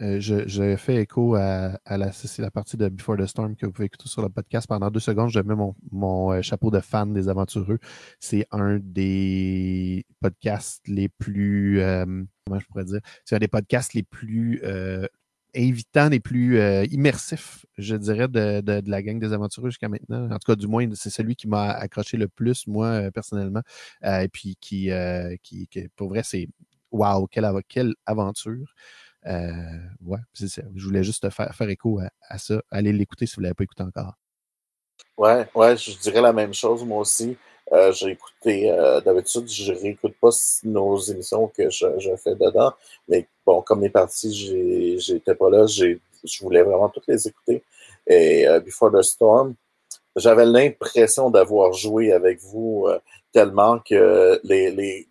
Euh, je, fais écho à, la, partie de Before the Storm que vous pouvez écouter sur le podcast. Pendant deux secondes, je mets mon, euh, chapeau de fan des aventureux. C'est un des podcasts les plus, euh, comment je pourrais dire, c'est un des podcasts les plus invitants, les plus euh, immersifs, je dirais, de, de, la gang des aventureux jusqu'à maintenant. En tout cas, du moins, c'est celui qui m'a accroché le plus, moi, personnellement. et puis qui, qui, qui, pour vrai, c'est waouh, quelle, quelle aventure. Euh, ouais, c'est ça. Je voulais juste faire, faire écho à, à ça. Allez l'écouter si vous ne l'avez pas écouté encore. Ouais, ouais, je dirais la même chose, moi aussi. Euh, j'ai écouté, euh, d'habitude, je réécoute pas nos émissions que je, je, fais dedans, mais bon, comme les parties, j'étais pas là, je voulais vraiment toutes les écouter. Et euh, Before the Storm, j'avais l'impression d'avoir joué avec vous euh, tellement que les, les,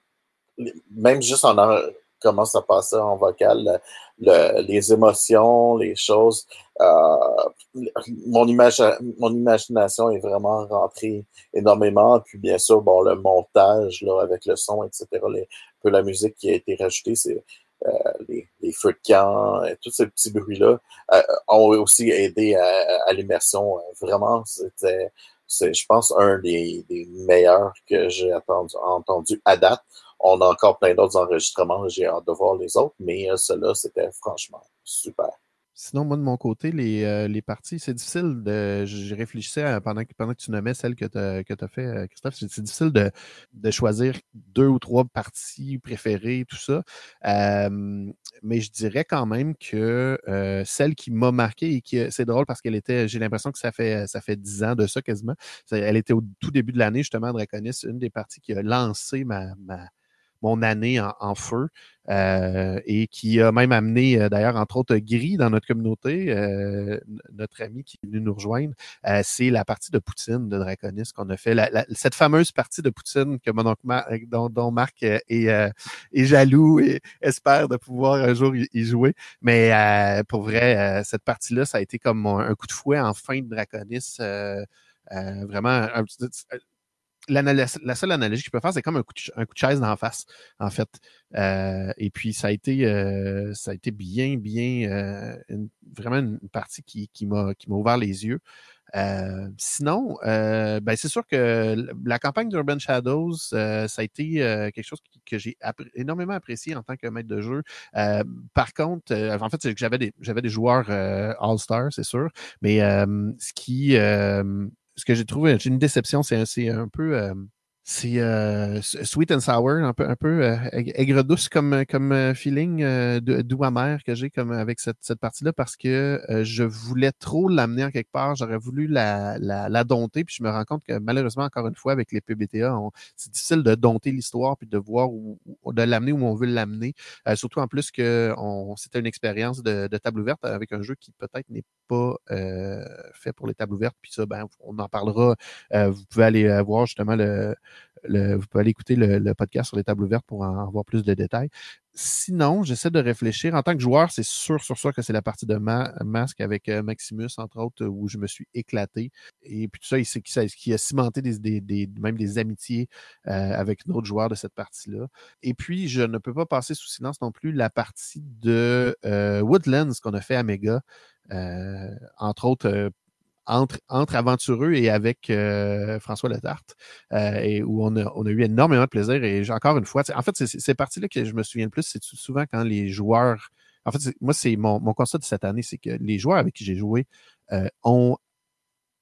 les, même juste en comment ça passait en vocal, le, les émotions, les choses. Euh, mon, mon imagination est vraiment rentrée énormément. Puis bien sûr, bon, le montage là, avec le son, etc., les, peu la musique qui a été rajoutée, c'est euh, les, feux de camp, et tous ces petits bruits-là euh, ont aussi aidé à, l'immersion. Vraiment, c'était, je pense, un des, meilleurs que j'ai entendu à date. On a encore plein d'autres enregistrements. J'ai hâte de voir les autres, mais euh, cela, c'était franchement super. Sinon, moi, de mon côté, les, euh, les parties, c'est difficile de. Je réfléchissais pendant, que, pendant que tu nommais celle que tu as, fait, euh, Christophe. C'est difficile de, de, choisir deux ou trois parties préférées, tout ça. Euh, mais je dirais quand même que euh, celle qui m'a marqué et qui c'est drôle parce qu'elle était, j'ai l'impression que ça fait ça fait dix ans de ça quasiment. Elle était au tout début de l'année, justement, Draconis, une des parties qui a lancé ma mon année en, feu euh, et qui a même amené euh, d'ailleurs entre autres Gris dans notre communauté, euh, notre ami qui est venu nous rejoindre. Euh, c'est la partie de Poutine de Draconis qu'on a fait, la, la, cette fameuse partie de Poutine que mon oncle dont, dont, Marc est, est, jaloux et *laughs* espère de pouvoir un jour y, jouer. Mais pour vrai, cette partie-là, ça a été comme un coup de fouet en fin de Draconis. vraiment un, la seule analogie que je peux faire, c'est comme un coup, de, un coup de chaise d'en face, en fait. Euh, et puis, ça a été, euh, ça a été bien, bien, euh, une, vraiment une partie qui, qui m'a ouvert les yeux. Euh, sinon, euh, ben c'est sûr que la campagne d'Urban Shadows, ça a été quelque chose que j'ai énormément apprécié en tant que maître de jeu. par contre, en fait, c'est que j'avais des, des joueurs All-Star, c'est sûr, mais ce qui ce que j'ai trouvé, j'ai une déception, c'est un peu. Euh, c'est euh, sweet and sour, un peu, un peu euh, aigre douce comme, comme euh, feeling, euh, doux amer que j'ai comme avec cette, cette partie-là parce que euh, je voulais trop l'amener en quelque part. J'aurais voulu la, la, la, dompter, puis je me rends compte que malheureusement, encore une fois, avec les PBTA, c'est difficile de dompter l'histoire puis de voir où, de l'amener où on veut l'amener. Euh, surtout en plus que c'était une expérience de, de, table ouverte avec un jeu qui peut-être n'est pas fait pour les tables ouvertes. Puis ça, ben, on en parlera. vous pouvez aller voir justement le vous pouvez aller écouter le, podcast sur les tables ouvertes pour en avoir plus de détails. Sinon, j'essaie de réfléchir. En tant que joueur, c'est sûr sur ça que c'est la partie de ma masque avec euh, Maximus, entre autres, où je me suis éclaté. Et puis tout ça, il, qui, qui a cimenté même des amitiés euh, avec d'autres joueurs de cette partie-là. Et puis, je ne peux pas passer sous silence non plus la partie de euh, Woodlands qu'on a fait à Mega. Entre autres, entre, entre aventureux et avec euh, François Letarte, euh, et où on a, eu énormément de plaisir. Et encore une fois, en fait, c'est ces parties-là que je me souviens le plus, c'est souvent quand les joueurs. En fait, moi, c'est mon, mon constat de cette année, c'est que les joueurs avec qui j'ai joué euh, ont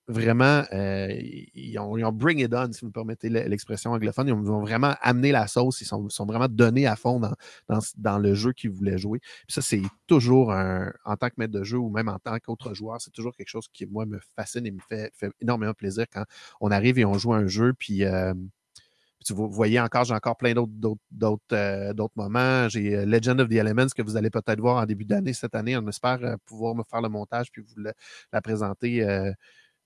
vraiment, euh, ils, ont, ils, ont, bring it on, si vous me permettez l'expression anglophone. Ils ont, vraiment amené la sauce. Ils sont, vraiment donnés à fond dans, dans, le jeu qu'ils voulaient jouer. Ça, c'est toujours, un, en tant que maître de jeu ou même en tant qu'autre joueur, c'est toujours quelque chose qui, moi, me fascine et me fait, fait, énormément plaisir quand on arrive et on joue un jeu. Puis, euh, vous voyez encore, j'ai encore plein d'autres euh, moments. J'ai euh, Legend of the Elements que vous allez peut-être voir en début d'année cette année. On espère pouvoir me faire le montage puis vous la présenter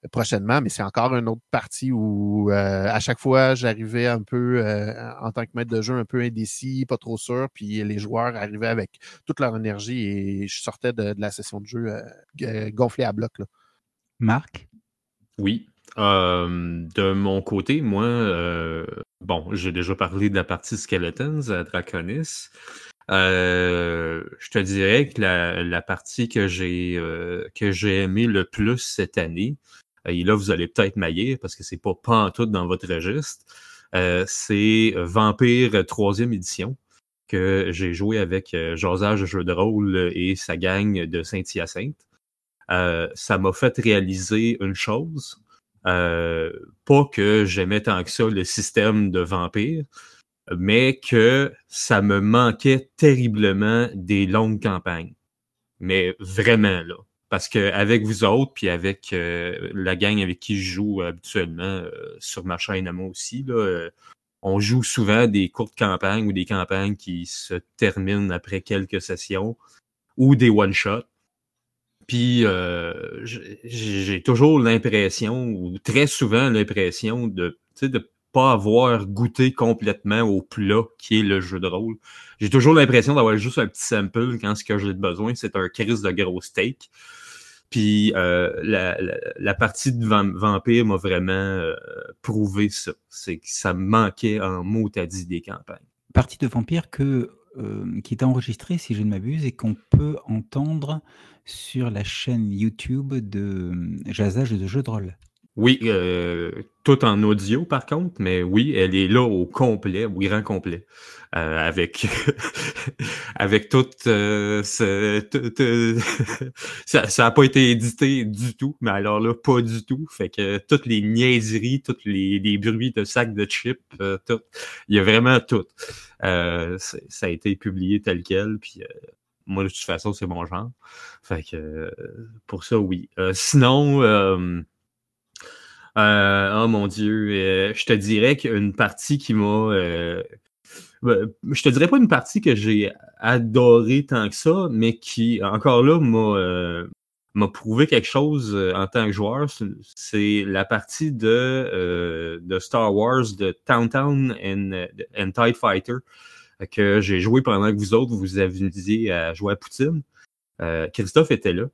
prochainement, mais c'est encore une autre partie où euh, à chaque fois j'arrivais un peu euh, en tant que maître de jeu un peu indécis, pas trop sûr, puis les joueurs arrivaient avec toute leur énergie et je sortais de, de la session de jeu euh, gonflé à bloc. Là. Marc? Oui. de mon côté, moi, bon, j'ai déjà parlé de la partie Skeletons à Draconis. Euh, je te dirais que la, partie que j'ai euh, que j'ai aimé le plus cette année, et là vous allez peut-être mailler parce que c'est pas tout dans votre registre, c'est Vampire troisième édition que j'ai joué avec Josage Jeu de rôle et sa gang de Saint-Hyacinthe. ça m'a fait réaliser une chose, euh, pas que j'aimais tant que ça le système de vampires, mais que ça me manquait terriblement des longues campagnes. Mais vraiment, là. Parce que avec vous autres, puis avec euh, la gang avec qui je joue habituellement euh, sur ma chaîne à moi aussi, là, on joue souvent des courtes campagnes ou des campagnes qui se terminent après quelques sessions ou des one-shots. Puis euh, j'ai toujours l'impression, ou très souvent l'impression de ne pas avoir goûté complètement au plat qui est le jeu de rôle. J'ai toujours l'impression d'avoir juste un petit sample quand ce que j'ai besoin, c'est un crise de gros steak. Puis euh, la, partie de Vampire m'a vraiment euh, prouvé ça. C'est que ça me manquait en mot à dit des campagnes. Partie de Vampire que, qui est enregistrée, si je ne m'abuse, et qu'on peut entendre sur la chaîne YouTube de Jazage de jeux de rôle. Oui, euh, tout en audio par contre, mais oui, elle est là au complet, au grand complet, euh, avec *laughs* avec tout, euh, ce, *laughs* ça, ça a pas été édité du tout, mais alors là pas du tout, fait que toutes les niaiseries, tous les, les bruits de sacs de chips, tout, il y a vraiment tout. ça a été publié tel quel, puis moi, de toute façon, c'est mon genre. Fait que pour ça, oui. Euh, sinon, euh, euh, oh mon Dieu, je te dirais qu'une partie qui m'a. Ben, je te dirais pas une partie que j'ai adorée tant que ça, mais qui, encore là, m'a prouvé quelque chose en tant que joueur. C'est la partie de, de Star Wars de Town and, and Tide Fighter que j'ai joué pendant que vous autres, vous aviez à jouer à Poutine. Euh, Christophe était là.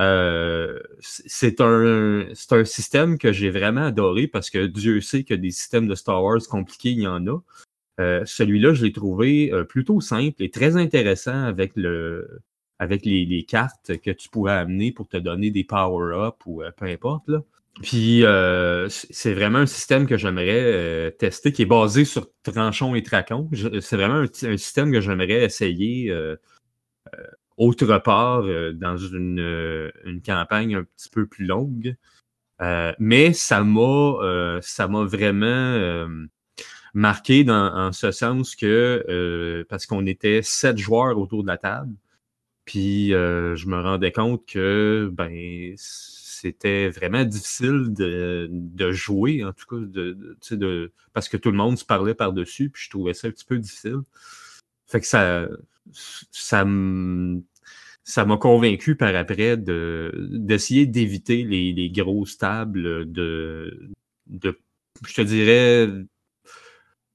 Euh, c'est un, un système que j'ai vraiment adoré parce que Dieu sait que des systèmes de Star Wars compliqués, il y en a. Euh, celui-là, je l'ai trouvé plutôt simple et très intéressant avec le avec les, les, cartes que tu pourrais amener pour te donner des power-up ou peu importe. Là. Puis euh, c'est vraiment un système que j'aimerais euh, tester qui est basé sur tranchons et tracons. C'est vraiment un, système que j'aimerais essayer euh, autre part dans une, une, campagne un petit peu plus longue. mais ça m'a ça m'a vraiment marqué dans, en ce sens que parce qu'on était sept joueurs autour de la table. Puis je me rendais compte que ben c'était vraiment difficile de, jouer, en tout cas, de, de, parce que tout le monde se parlait par-dessus, puis je trouvais ça un petit peu difficile. Fait que ça, ça ça m'a convaincu par après d'essayer d'éviter les, les, grosses tables de, de, je te dirais,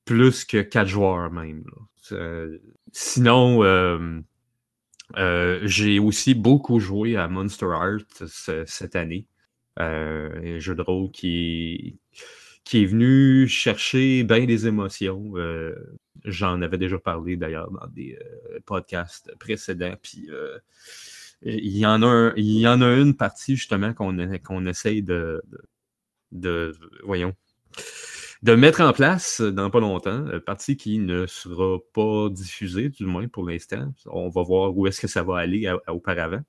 plus que quatre joueurs même. sinon, euh, euh, j'ai aussi beaucoup joué à Monster Art cette année. Euh, un jeu de rôle qui, qui est venu chercher bien des émotions. Euh, j'en avais déjà parlé d'ailleurs dans des podcasts précédents. Puis il y en a il y en a une partie justement qu'on qu'on essaye de, de, voyons de mettre en place dans pas longtemps, une partie qui ne sera pas diffusée, du moins pour l'instant. On va voir où est-ce que ça va aller auparavant.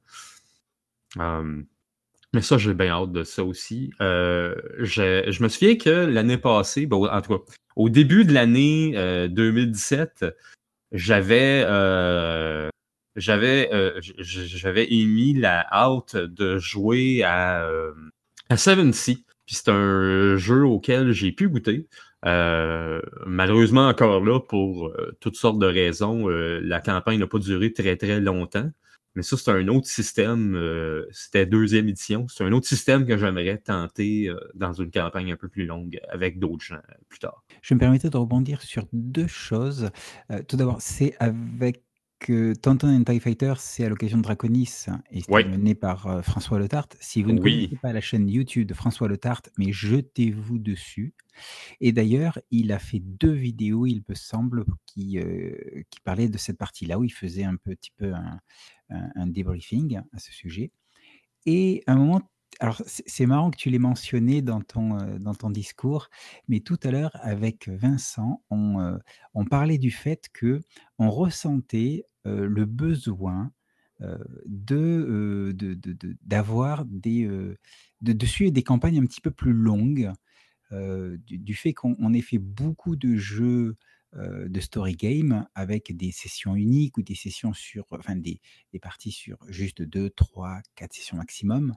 Hum, mais ça, j'ai bien hâte de ça aussi. Euh, je, me souviens que l'année passée, ben, en tout cas, au début de l'année 2017, euh, j'avais euh, j'avais j'avais émis la hâte de jouer à, à Seven Sea. Puis c'est un jeu auquel j'ai pu goûter. Euh, malheureusement, encore là, pour euh, toutes sortes de raisons, euh, la campagne n'a pas duré très très longtemps. Mais ça, c'est un autre système. C'était deuxième édition. C'est un autre système que j'aimerais tenter dans une campagne un peu plus longue avec d'autres gens plus tard. Je me permettais de rebondir sur deux choses. tout d'abord, c'est avec que Tonton and TIE Fighter, c'est à l'occasion de Draconis et c'est mené par euh, François Letarte. Si vous ne Oui. connaissez pas la chaîne YouTube de François Letarte, mais jetez-vous dessus. Et d'ailleurs, il a fait deux vidéos, il me semble, qui, euh, qui parlaient de cette partie-là, où il faisait un petit peu un, un- un débriefing à ce sujet. Et à un moment, alors c'est marrant que tu l'aies mentionné dans ton, euh, dans ton discours, mais tout à l'heure, avec Vincent, on, euh, on parlait du fait que on ressentait euh, le besoin de, euh, de- de- de- d'avoir des, de, suivre des campagnes un petit peu plus longues, du, fait qu'on on ait fait beaucoup de jeux euh, de story game avec des sessions uniques ou des sessions sur, enfin des, des parties sur juste 2, 3, 4 sessions maximum.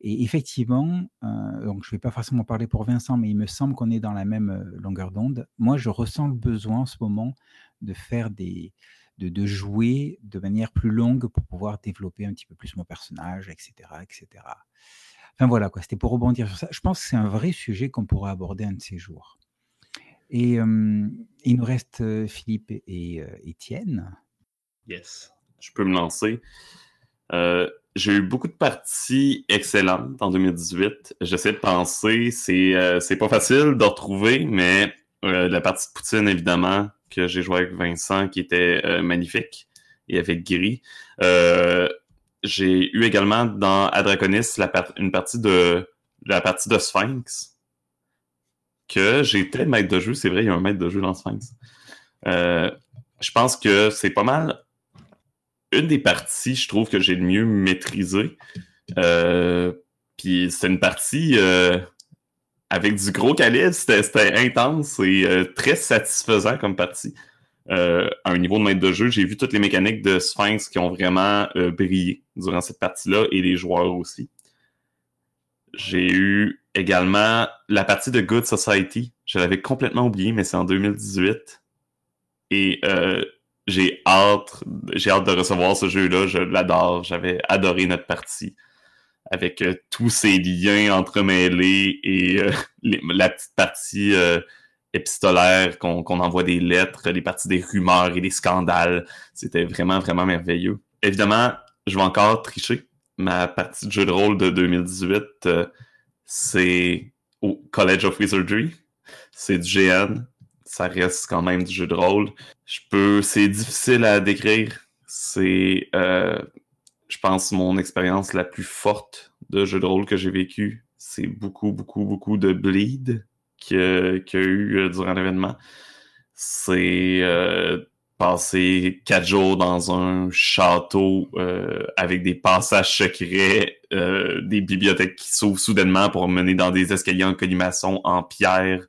Et effectivement, euh, donc je ne vais pas forcément parler pour Vincent, mais il me semble qu'on est dans la même euh, longueur d'onde. Moi, je ressens le besoin en ce moment de faire des, de, de jouer de manière plus longue pour pouvoir développer un petit peu plus mon personnage, etc., etc. Enfin voilà, quoi. C'était pour rebondir sur ça. Je pense que c'est un vrai sujet qu'on pourra aborder un de ces jours. Et il nous reste Philippe et Étienne. Yes. Je peux me lancer. Euh, j'ai eu beaucoup de parties excellentes en 2018. J'essaie de penser, c'est euh, pas facile de retrouver, mais la partie de Poutine, évidemment, que j'ai joué avec Vincent, qui était magnifique, et avec Gris. Euh, j'ai eu également dans Adraconis la une partie de la partie de Sphinx que j'étais maître de jeu. C'est vrai, il y a un maître de jeu dans Sphinx. Euh, je pense que c'est pas mal une des parties, je trouve, que j'ai le mieux maîtrisé. Euh, Puis c'est une partie euh, avec du gros calibre, c'était intense et très satisfaisant comme partie. À un niveau de maître de jeu, j'ai vu toutes les mécaniques de Sphinx qui ont vraiment brillé durant cette partie-là et les joueurs aussi. J'ai eu également la partie de Good Society. Je l'avais complètement oublié, mais c'est en 2018. Et euh, j'ai hâte, j'ai hâte de recevoir ce jeu-là. Je l'adore. J'avais adoré notre partie avec euh, tous ces liens entremêlés et euh, *laughs* la petite partie épistolaire qu'on envoie des lettres, les parties des rumeurs et des scandales. C'était vraiment, vraiment merveilleux. Évidemment, je vais encore tricher. Ma partie de jeu de rôle de 2018, euh, c'est au College of Wizardry. C'est du GN. Ça reste quand même du jeu de rôle. Je peux. C'est difficile à décrire. C'est, euh, je pense, mon expérience la plus forte de jeu de rôle que j'ai vécu. C'est beaucoup, beaucoup, beaucoup de bleed qu'il y a, eu euh, durant l'événement. C'est euh, passer quatre jours dans un château euh, avec des passages secrets, euh, des bibliothèques qui s'ouvrent soudainement pour mener dans des escaliers en colimaçon en pierre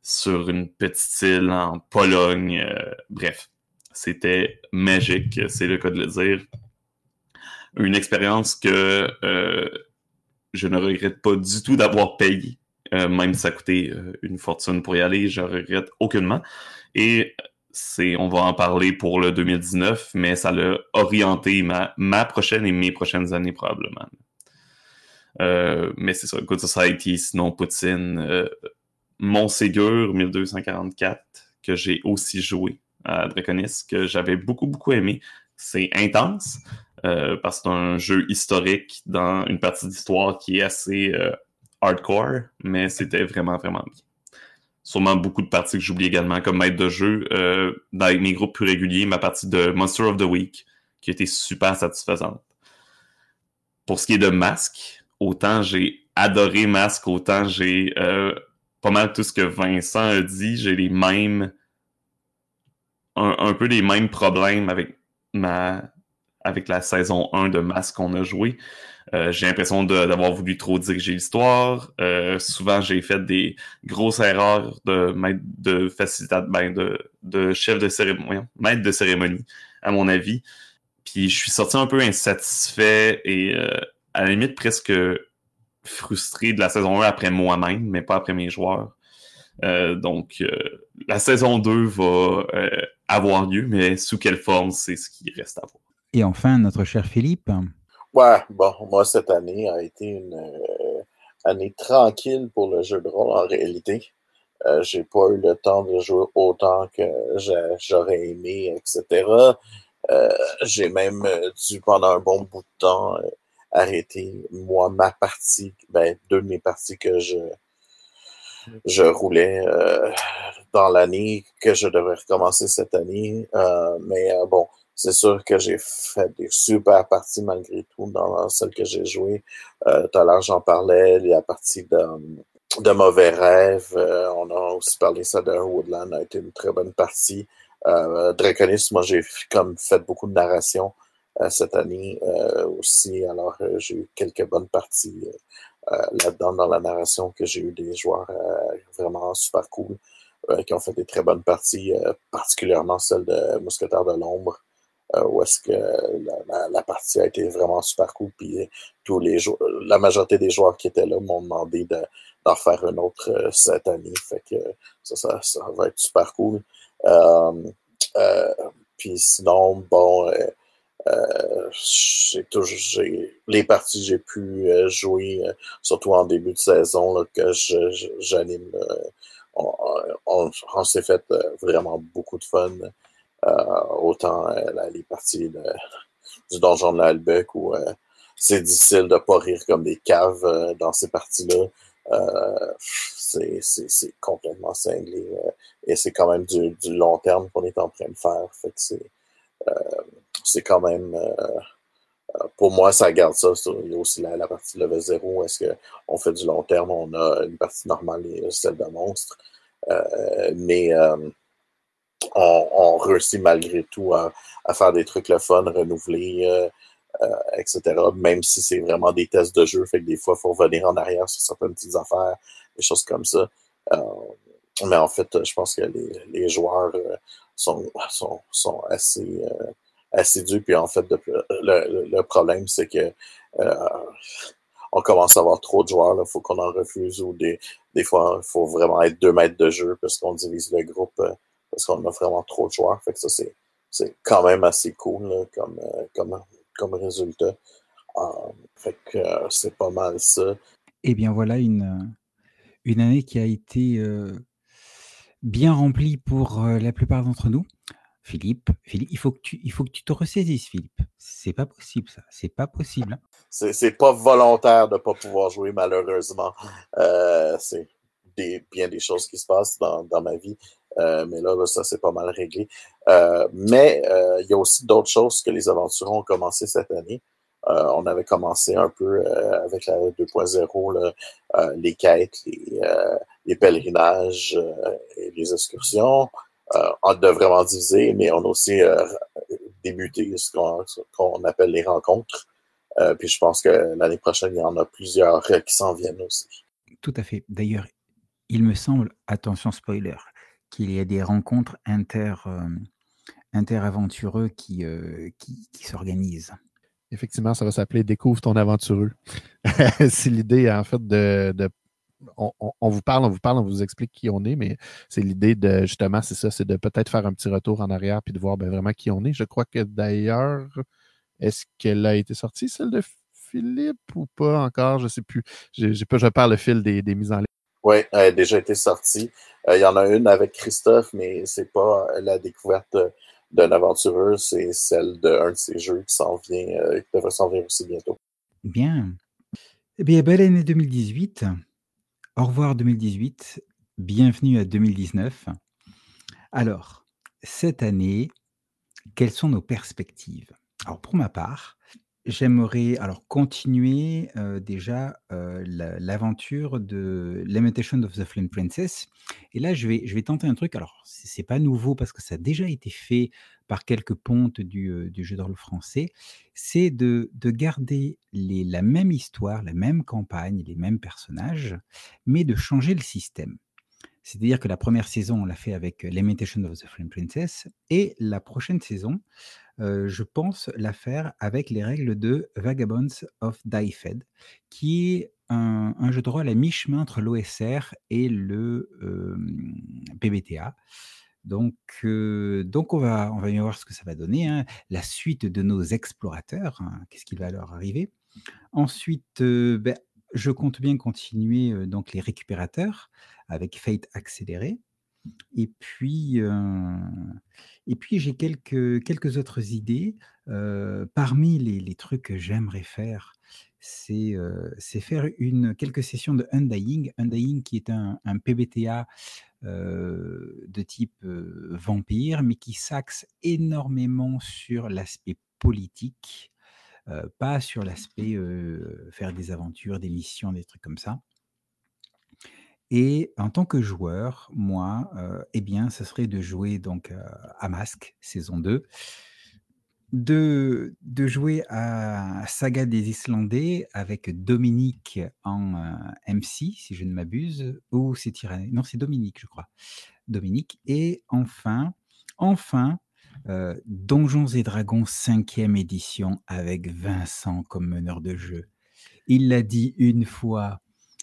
sur une petite île en Pologne. euh, bref, c'était magique, c'est le cas de le dire. Une expérience que je ne regrette pas du tout d'avoir payé. Euh, même si ça coûtait une fortune pour y aller, je regrette aucunement. Et on va en parler pour le 2019, mais ça l'a orienté ma, prochaine et mes prochaines années probablement. Euh, mais c'est ça, Good Society, sinon Poutine, euh, Montségur 1244, que j'ai aussi joué à Draconis, que j'avais beaucoup, beaucoup aimé. C'est intense, euh, parce que c'est un jeu historique dans une partie d'histoire qui est assez euh, hardcore, mais c'était vraiment, vraiment bien. Sûrement beaucoup de parties que j'oublie également comme maître de jeu. Euh, dans mes groupes plus réguliers, ma partie de Monster of the Week, qui était super satisfaisante. Pour ce qui est de Masque, autant j'ai adoré Masque, autant j'ai euh, pas mal tout ce que Vincent a dit. J'ai les mêmes. Un, un peu les mêmes problèmes avec ma avec la saison 1 de Masque qu'on a joué. Euh, j'ai l'impression d'avoir voulu trop diriger l'histoire. Euh, souvent, j'ai fait des grosses erreurs de de facilitateur, ben de, de chef de cérémonie, de cérémonie, à mon avis. Puis je suis sorti un peu insatisfait et euh, à la limite presque frustré de la saison 1 après moi-même, mais pas après mes joueurs. Donc, la saison 2 va avoir lieu, mais sous quelle forme, c'est ce qui reste à voir. Et enfin, notre cher Philippe. Ouais, bon, moi, cette année a été une euh, année tranquille pour le jeu de rôle, en réalité. Euh, j'ai pas eu le temps de jouer autant que j'a- j'aurais aimé, etc. j'ai même dû, pendant un bon bout de temps, arrêter, moi, ma partie, ben, deux de mes parties que je, je roulais dans l'année, que je devrais recommencer cette année. mais bon, c'est sûr que j'ai fait des super parties malgré tout dans celle que j'ai jouées. Euh, tout à l'heure, j'en parlais, la partie de, de Mauvais Rêves. Euh, on a aussi parlé ça de Woodland, a été une très bonne partie. Euh, Draconis, moi, j'ai comme fait beaucoup de narration euh, cette année aussi. Alors, j'ai eu quelques bonnes parties là-dedans dans la narration que j'ai eu des joueurs vraiment super cool qui ont fait des très bonnes parties, particulièrement celle de Mousquetaire de l'Ombre. Euh, où est-ce que la, partie a été vraiment super cool. Puis tous les la majorité des joueurs qui étaient là m'ont demandé d'en faire une autre euh, cette année. Fait que ça, ça, va être super cool. Euh, puis sinon, bon, j'ai toujours les parties que j'ai pu jouer, surtout en début de saison là, que j'anime. On s'est fait vraiment beaucoup de fun. Euh, autant euh, les parties du donjon de l'Albec où euh, c'est difficile de pas rire comme des caves dans ces parties-là. c'est complètement cinglé et c'est quand même du, long terme qu'on est en train de faire. Fait que c'est quand même pour moi, ça garde ça. Il y a aussi la, partie level 0. Est-ce qu'on fait du long terme? On a une partie normale et celle de monstre? mais on, réussit malgré tout à, faire des trucs le fun, renouveler, euh, euh, etc. Même si c'est vraiment des tests de jeu, fait que des fois, il faut revenir en arrière sur certaines petites affaires, des choses comme ça. Euh, mais en fait, je pense que les, joueurs sont, sont, assez assidus. Puis en fait, le, problème, c'est que on commence à avoir trop de joueurs. Il faut qu'on en refuse ou des, des fois, il faut vraiment être deux mètres de jeu parce qu'on divise le groupe parce qu'on a vraiment trop de joueurs. Fait que ça, c'est, c'est quand même assez cool comme, euh, comme, comme résultat. Euh, fait que euh, c'est pas mal ça. Eh bien, voilà une, une année qui a été bien remplie pour la plupart d'entre nous. Philippe, Philippe, il faut que tu, il faut que tu te ressaisisses, Philippe. C'est pas possible, ça. C'est pas possible. Hein. C'est, c'est pas volontaire de pas pouvoir jouer, malheureusement. c'est des, bien des choses qui se passent dans, dans ma vie. Euh, mais là, ça c'est pas mal réglé. Euh, mais euh, il y a aussi d'autres choses que les aventuriers ont commencé cette année. on avait commencé un peu avec la 2.0, les quêtes, les, les pèlerinages et les excursions. on a vraiment divisé, mais on a aussi débuté ce qu'on appelle les rencontres. puis je pense que l'année prochaine, il y en a plusieurs qui s'en viennent aussi. Tout à fait. D'ailleurs, il me semble, attention spoiler, qu'il y a des rencontres inter, euh, interaventureux qui, s'organisent. Effectivement, ça va s'appeler Découvre ton aventureux. *laughs* c'est l'idée, en fait, de. on, vous parle, on vous parle, on vous explique qui on est, mais c'est l'idée de, justement, c'est ça, c'est de peut-être faire un petit retour en arrière puis de voir ben, vraiment qui on est. Je crois que d'ailleurs, est-ce qu'elle a été sortie, celle de Philippe, ou pas encore? Je ne sais plus. J'ai pas, je perds le fil des, des mises en ligne. Oui, elle a déjà été sortie. Euh, il y en a une avec Christophe, mais c'est pas la découverte d'un aventureux, c'est celle d'un de ses jeux qui s'en vient, euh, qui devrait s'en venir aussi bientôt. Bien. Eh bien, belle année 2018. Au revoir 2018. Bienvenue à 2019. Alors, cette année, quelles sont nos perspectives? Alors, pour ma part, J'aimerais alors continuer, déjà, l'aventure de Lamentation of the Flame Princess et là, je vais je vais tenter un truc. Alors, c'est pas nouveau parce que ça a déjà été fait par quelques pontes du, du jeu de rôle français. C'est de de garder les la même histoire, la même campagne, les mêmes personnages, mais de changer le système. C'est-à-dire que la première saison, on l'a fait avec, Lamentation of the Flame Princess et la prochaine saison, je pense la faire avec les règles de Vagabonds of Daifed, qui est un, jeu de rôle à mi-chemin entre l'OSR et le PBTA. Donc, donc on, va, on va bien voir ce que ça va donner. Hein. La suite de nos explorateurs, hein, qu'est-ce qui va leur arriver? Ensuite, ben, je compte bien continuer donc les récupérateurs avec Fate accéléré. Et puis, j'ai quelques autres idées. Parmi les trucs que j'aimerais faire, c'est, faire une quelques sessions de Undying. Undying qui est un PBTA, de type, vampire, mais qui s'axe énormément sur l'aspect politique, heu, pas sur l'aspect, faire des aventures, des missions, des trucs comme ça. Et en tant que joueur, moi, et bien, ce serait de jouer donc, à Masques, saison 2. De de jouer à Saga des Islandais avec Dominique en, MC, si je ne m'abuse, ou c'est Tyrann non, c'est Dominique, je crois. Dominique et enfin, enfin, heu, Donjons et Dragons 5e édition avec Vincent comme meneur de jeu. Il l'a dit une fois,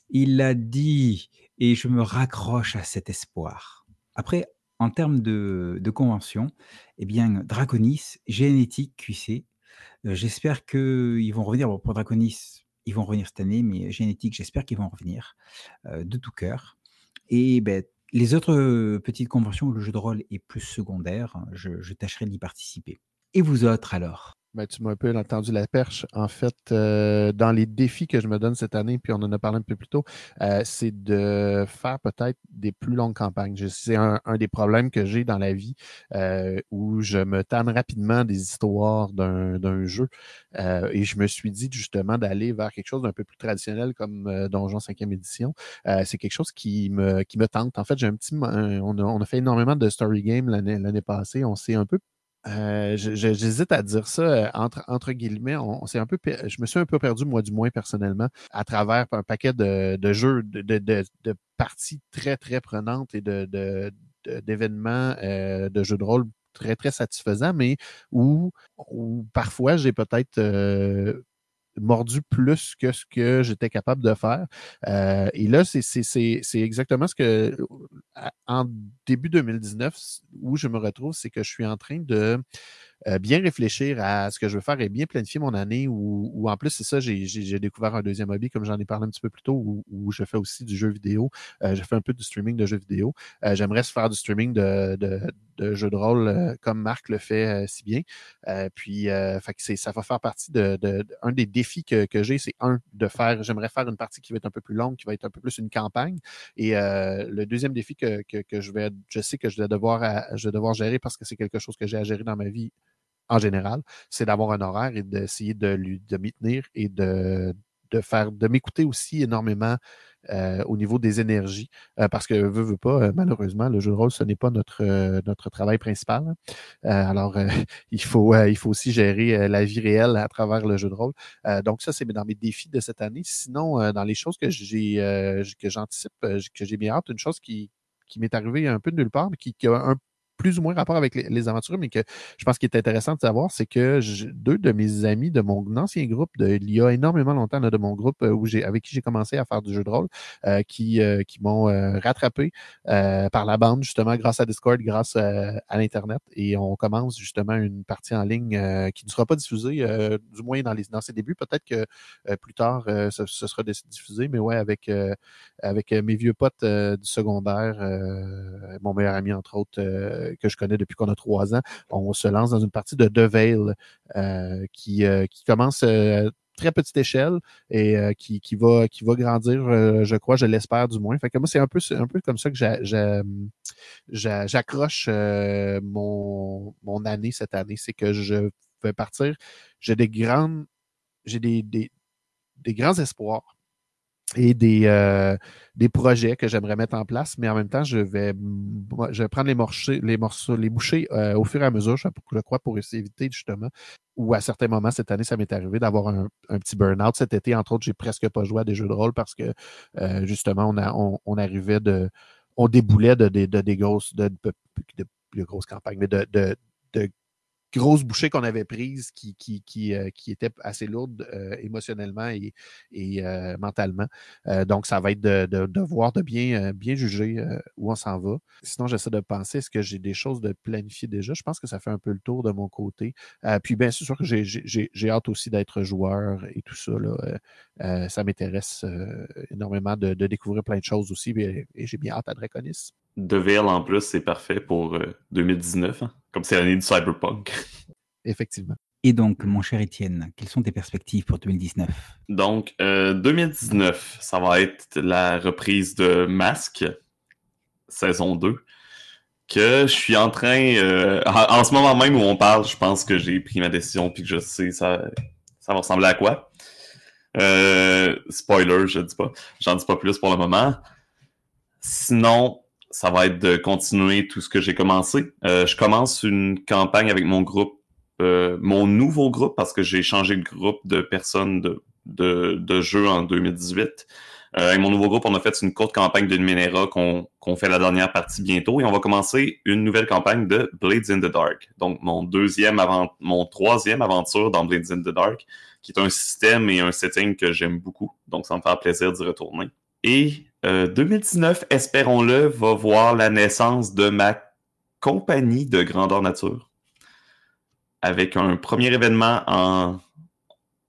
il l'a dit et je me raccroche à cet espoir. Après, en termes de convention, et bien, Draconis, Génétique, QC, heu, j'espère qu'ils vont revenir. Bon, pour Draconis, ils vont revenir cette année, mais Génétique, j'espère qu'ils vont revenir, heu, de tout cœur et beh, les autres, petites conventions où le jeu de rôle est plus secondaire, je tâcherai d'y participer. Et vous autres alors? Ben, tu m'as un peu entendu la perche. En fait, euh, dans les défis que je me donne cette année, puis on en a parlé un peu plus tôt, euh, c'est de faire peut-être des plus longues campagnes. C'est un, un, des problèmes que j'ai dans la vie euh, où je me tanne rapidement des histoires d'un jeu. et je me suis dit justement d'aller vers quelque chose d'un peu plus traditionnel comme Donjon 5e édition. c'est quelque chose qui me, qui me tente. En fait, j'ai un petit. On, a, on a fait énormément de story game l'année passée. On s'est un peu euh, j'hésite à dire ça euh, entre, entre guillemets. On, un peu, je me suis un peu perdu, moi, du moins personnellement, à travers un paquet de, de jeux, de, de, de, parties très, très prenantes et de, d'événements euh, de jeux de rôle très, très satisfaisants, mais où, où parfois j'ai peut-être mordu plus que ce que j'étais capable de faire. Euh, et là, c'est exactement ce que, en début 2019, où je me retrouve, c'est que je suis en train de euh, bien réfléchir à ce que je veux faire et bien planifier mon année où, en plus, c'est ça, j'ai découvert un deuxième hobby, comme j'en ai parlé un petit peu plus tôt, où, je fais aussi du jeu vidéo. Euh, je fais un peu du streaming de jeux vidéo. Euh, j'aimerais faire du streaming de, de, jeux de rôle comme Marc le fait si bien. puis, fait ça va faire partie de, un des défis que, j'ai, c'est un, de faire, j'aimerais faire une partie qui va être un peu plus longue, qui va être un peu plus une campagne. Et le deuxième défi que, que, je vais, je sais que je vais devoir, je vais devoir gérer parce que c'est quelque chose que j'ai à gérer dans ma vie en général, c'est d'avoir un horaire et d'essayer de, lui, de m'y tenir et de, de faire, de m'écouter aussi énormément euh, au niveau des énergies, euh, parce que veut, veut pas, euh, malheureusement, le jeu de rôle, ce n'est pas notre, notre travail principal. Hein. alors, *laughs* il, faut, il faut aussi gérer la vie réelle à travers le jeu de rôle. donc, ça, c'est dans mes défis de cette année. Sinon, dans les choses que j'ai que j'anticipe, que j'ai bien hâte, une chose qui, qui m'est arrivée un peu de nulle part, mais qui, qui a un plus ou moins rapport avec les, aventures, mais que je pense qu'il est intéressant de savoir, c'est que deux de mes amis de mon ancien groupe, de, il y a énormément longtemps, de mon groupe euh, où j'ai, avec qui j'ai commencé à faire du jeu de rôle, euh, qui, euh, qui m'ont rattrapé par la bande, justement, grâce à Discord, grâce à l'Internet. Et on commence justement une partie en ligne qui ne sera pas diffusée, du moins dans, les, dans ses débuts. Peut-être que plus tard, ce, sera diffusé, mais ouais, avec, avec mes vieux potes du secondaire, mon meilleur ami, entre autres, que je connais depuis qu'on a trois ans. On se lance dans une partie de Devale euh, qui, euh, qui commence euh, très petite échelle et qui, qui, va, qui va grandir, je crois, je l'espère du moins. Fait moi, c'est un peu, un peu comme ça que j'accroche mon, mon année cette année. C'est que je vais partir. J'ai des grandes, j'ai des, des grands espoirs et des, euh, des projets que j'aimerais mettre en place, mais en même temps, je vais, je vais prendre les, morchés, les morceaux, les bouchées euh, au fur et à mesure, je, je crois, pour éviter justement, ou à certains moments cette année, ça m'est arrivé d'avoir un, un, petit burn-out. Cet été, entre autres, j'ai presque pas joué à des jeux de rôle parce que euh, justement, on, a, on, on, arrivait de. On déboulait de, de, de des grosses, de, de, grosses campagnes, mais de, de grosse bouchée qu'on avait prise qui, qui, qui, euh, qui était assez lourde euh, émotionnellement et, et euh, mentalement. donc, ça va être de, de, de voir, de bien, bien juger où on s'en va. Sinon, j'essaie de penser, est-ce que j'ai des choses de planifier déjà? Je pense que ça fait un peu le tour de mon côté. puis, bien sûr que j'ai hâte aussi d'être joueur et tout ça. Là. ça m'intéresse énormément de, de, découvrir plein de choses aussi et, j'ai bien hâte à Draconis. Deville, en plus, c'est parfait pour 2019, hein, comme c'est l'année du cyberpunk. *laughs* Effectivement. Et donc, mon cher Étienne, quelles sont tes perspectives pour 2019 Donc, 2019, ça va être la reprise de Masque, saison 2 que je suis en train, euh, en, ce moment même où on parle, je pense que j'ai pris ma décision puis que je sais ça, ça va ressembler à quoi. Euh, spoiler, je dis pas, j'en dis pas plus pour le moment. Sinon, ça va être de continuer tout ce que j'ai commencé. Euh, je commence une campagne avec mon groupe, mon nouveau groupe parce que j'ai changé de groupe de personnes de, de, de jeu en 2018. Euh, avec mon nouveau groupe, on a fait une courte campagne de Numenera qu'on fait la dernière partie bientôt et on va commencer une nouvelle campagne de Blades in the Dark. Donc mon deuxième avant mon troisième aventure dans Blades in the Dark, qui est un système et un setting que j'aime beaucoup. Donc ça me fait plaisir d'y retourner. Et euh, 2019, espérons-le, va voir la naissance de ma compagnie de grandeur nature. Avec un premier événement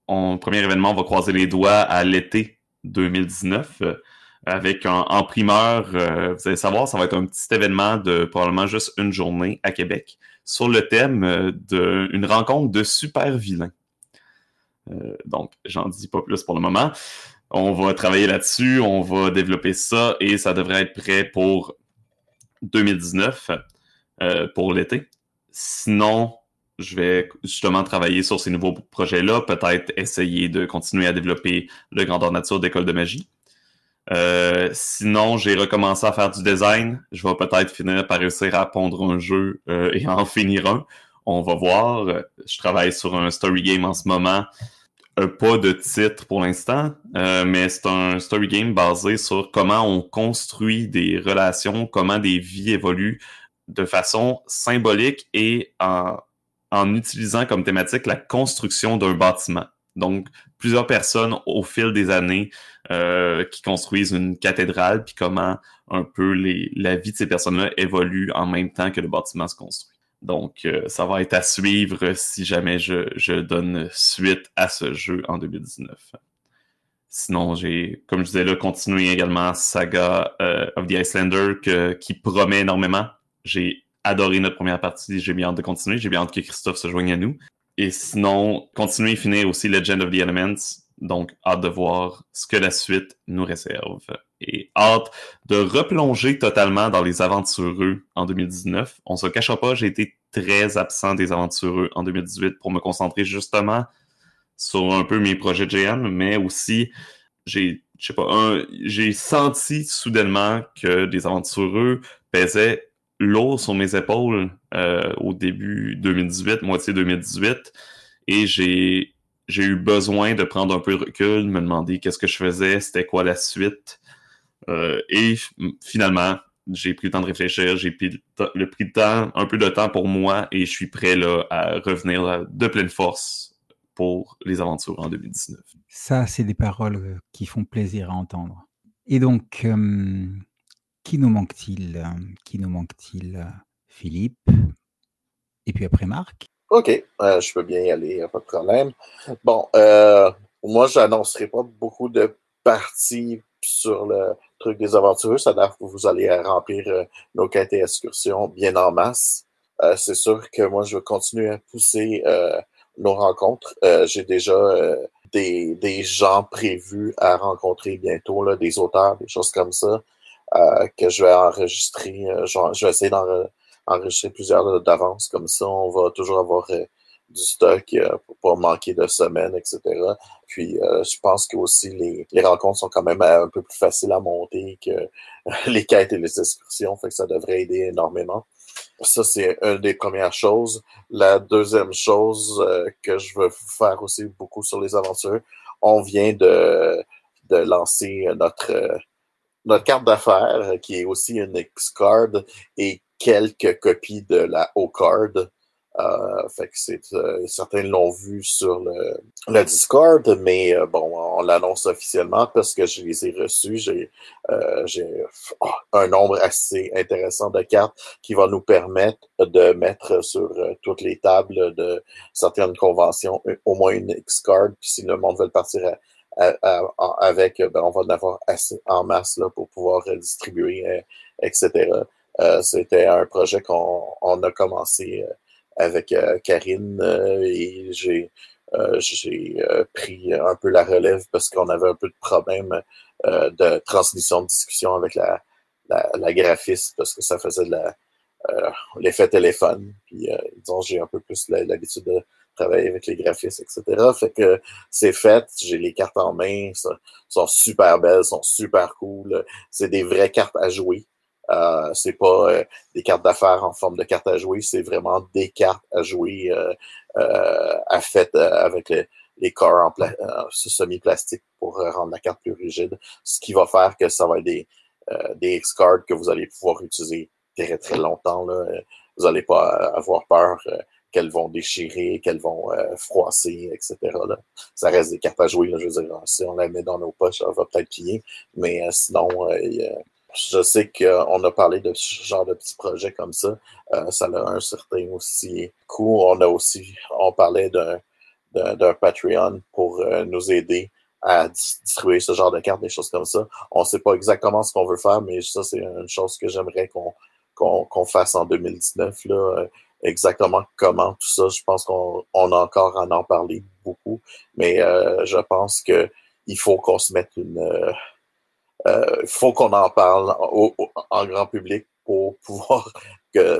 en, premier événement, on va croiser les doigts à l'été 2019 euh, avec en primeur, euh, vous allez savoir, ça va être un petit événement de probablement juste une journée à Québec sur le thème euh, d'une rencontre de super vilains. donc, j'en dis pas plus pour le moment. On va travailler là-dessus, on va développer ça et ça devrait être prêt pour 2019, pour l'été. Sinon, je vais justement travailler sur ces nouveaux projets-là, peut-être essayer de continuer à développer le grandeur nature d'école de magie. Euh, sinon, j'ai recommencé à faire du design. Je vais peut-être finir par réussir à pondre un jeu euh, et en *laughs* finir un. On va voir. Je travaille sur un story game en ce moment. Euh, pas de titre pour l'instant, mais c'est un story game basé sur comment on construit des relations, comment des vies évoluent de façon symbolique et en, en utilisant comme thématique la construction d'un bâtiment. Donc, plusieurs personnes au fil des années euh, qui construisent une cathédrale, puis comment un peu les, la vie de ces personnes-là évolue en même temps que le bâtiment se construit. Donc, euh, ça va être à suivre si jamais je, je, donne suite à ce jeu en 2019. Sinon, j'ai, comme je disais là, continué également Saga euh, of the Icelander que, qui promet énormément. J'ai adoré notre première partie. J'ai bien hâte de continuer. J'ai bien hâte que Christophe se joigne à nous. Et sinon, continuer et finir aussi Legend of the Elements. Donc, hâte de voir ce que la suite nous réserve. Et hâte de replonger totalement dans les aventureux en 2019. On se cachera pas, j'ai été très absent des aventureux en 2018 pour me concentrer justement sur un peu mes projets de GN, mais aussi j'ai, je sais pas, j'ai senti soudainement que des aventureux pesaient lourd sur mes épaules euh, au début 2018, moitié 2018, et j'ai j'ai eu besoin de prendre un peu de recul, de me demander qu'est-ce que je faisais, c'était quoi la suite. Euh, et finalement, j'ai pris le temps de réfléchir, j'ai pris le, pris de temps, un peu de temps pour moi, et je suis prêt là, à revenir de pleine force pour les aventures en 2019. Ça, c'est des paroles qui font plaisir à entendre. Et donc, euh, qui nous manque-t-il Qui nous manque-t-il Philippe? Et puis après Marc? OK, euh, je peux bien y aller, pas de problème. Bon, euh, moi, je n'annoncerai pas beaucoup de parties sur le truc des aventureux. Ça que vous allez remplir euh, nos quêtes et excursions bien en masse. c'est sûr que moi, je vais continuer à pousser nos rencontres. J'ai déjà des, gens prévus à rencontrer bientôt, là, des auteurs, des choses comme ça. Euh, que je vais enregistrer. Euh, je vais essayer d'enregistrer plusieurs d'avance, comme ça on va toujours avoir euh, du stock pour pas manquer de semaines, etc. Puis je pense que aussi les, les, rencontres sont quand même un peu plus faciles à monter que *laughs* les quêtes et les excursions, fait que ça devrait aider énormément. Ça, c'est une des premières choses. La deuxième chose que je veux faire aussi beaucoup sur les aventures, on vient de, de lancer notre notre carte d'affaires, euh, qui est aussi une X-Card, et quelques copies de la O-Card. Euh, fait que c'est euh, certains l'ont vu sur le, le Discord, mais euh, bon, on l'annonce officiellement parce que je les ai reçus. J'ai j'ai oh, un nombre assez intéressant de cartes qui va nous permettre de mettre sur toutes les tables de certaines conventions au moins une X-Card. Puis si le monde veut partir avec, ben, on va en avoir assez en masse là, pour pouvoir distribuer etc. C'était un projet qu'on a commencé avec Karine et j'ai j'ai pris un peu la relève parce qu'on avait un peu de problème de transmission de discussion avec la, la, la, graphiste parce que ça faisait de la l'effet téléphone. Puis disons, j'ai un peu plus l'habitude de travailler avec les graphistes, etc. Fait que c'est fait, j'ai les cartes en main, ça, sont super belles, sont super cool. C'est des vraies cartes à jouer. Euh, c'est pas euh, des cartes d'affaires en forme de cartes à jouer, c'est vraiment des cartes à jouer euh, euh à fait avec les corps en semi-plastique pour rendre la carte plus rigide. Ce qui va faire que ça va être des, des X-cards que vous allez pouvoir utiliser très très longtemps. Là. Vous n'allez pas avoir peur qu'elles vont déchirer, qu'elles vont euh, froisser, etc. Là. Ça reste des cartes à jouer. Là, je veux dire, si on la met dans nos poches, ça va peut-être plier. Mais euh, sinon, euh, je sais qu'on a parlé de ce genre de petits projets comme ça. ça a un certain aussi coût. On a aussi, on parlait d'un, d'un, Patreon pour nous aider à distribuer ce genre de cartes, des choses comme ça. On ne sait pas exactement ce qu'on veut faire, mais ça, c'est une chose que j'aimerais qu'on, qu'on, qu'on fasse en 2019. Là exactement comment tout ça. Je pense qu'on a encore à en parler beaucoup, mais euh, je pense que il faut qu'on se mette une, euh, euh faut qu'on en parle en grand public pour *laughs* pouvoir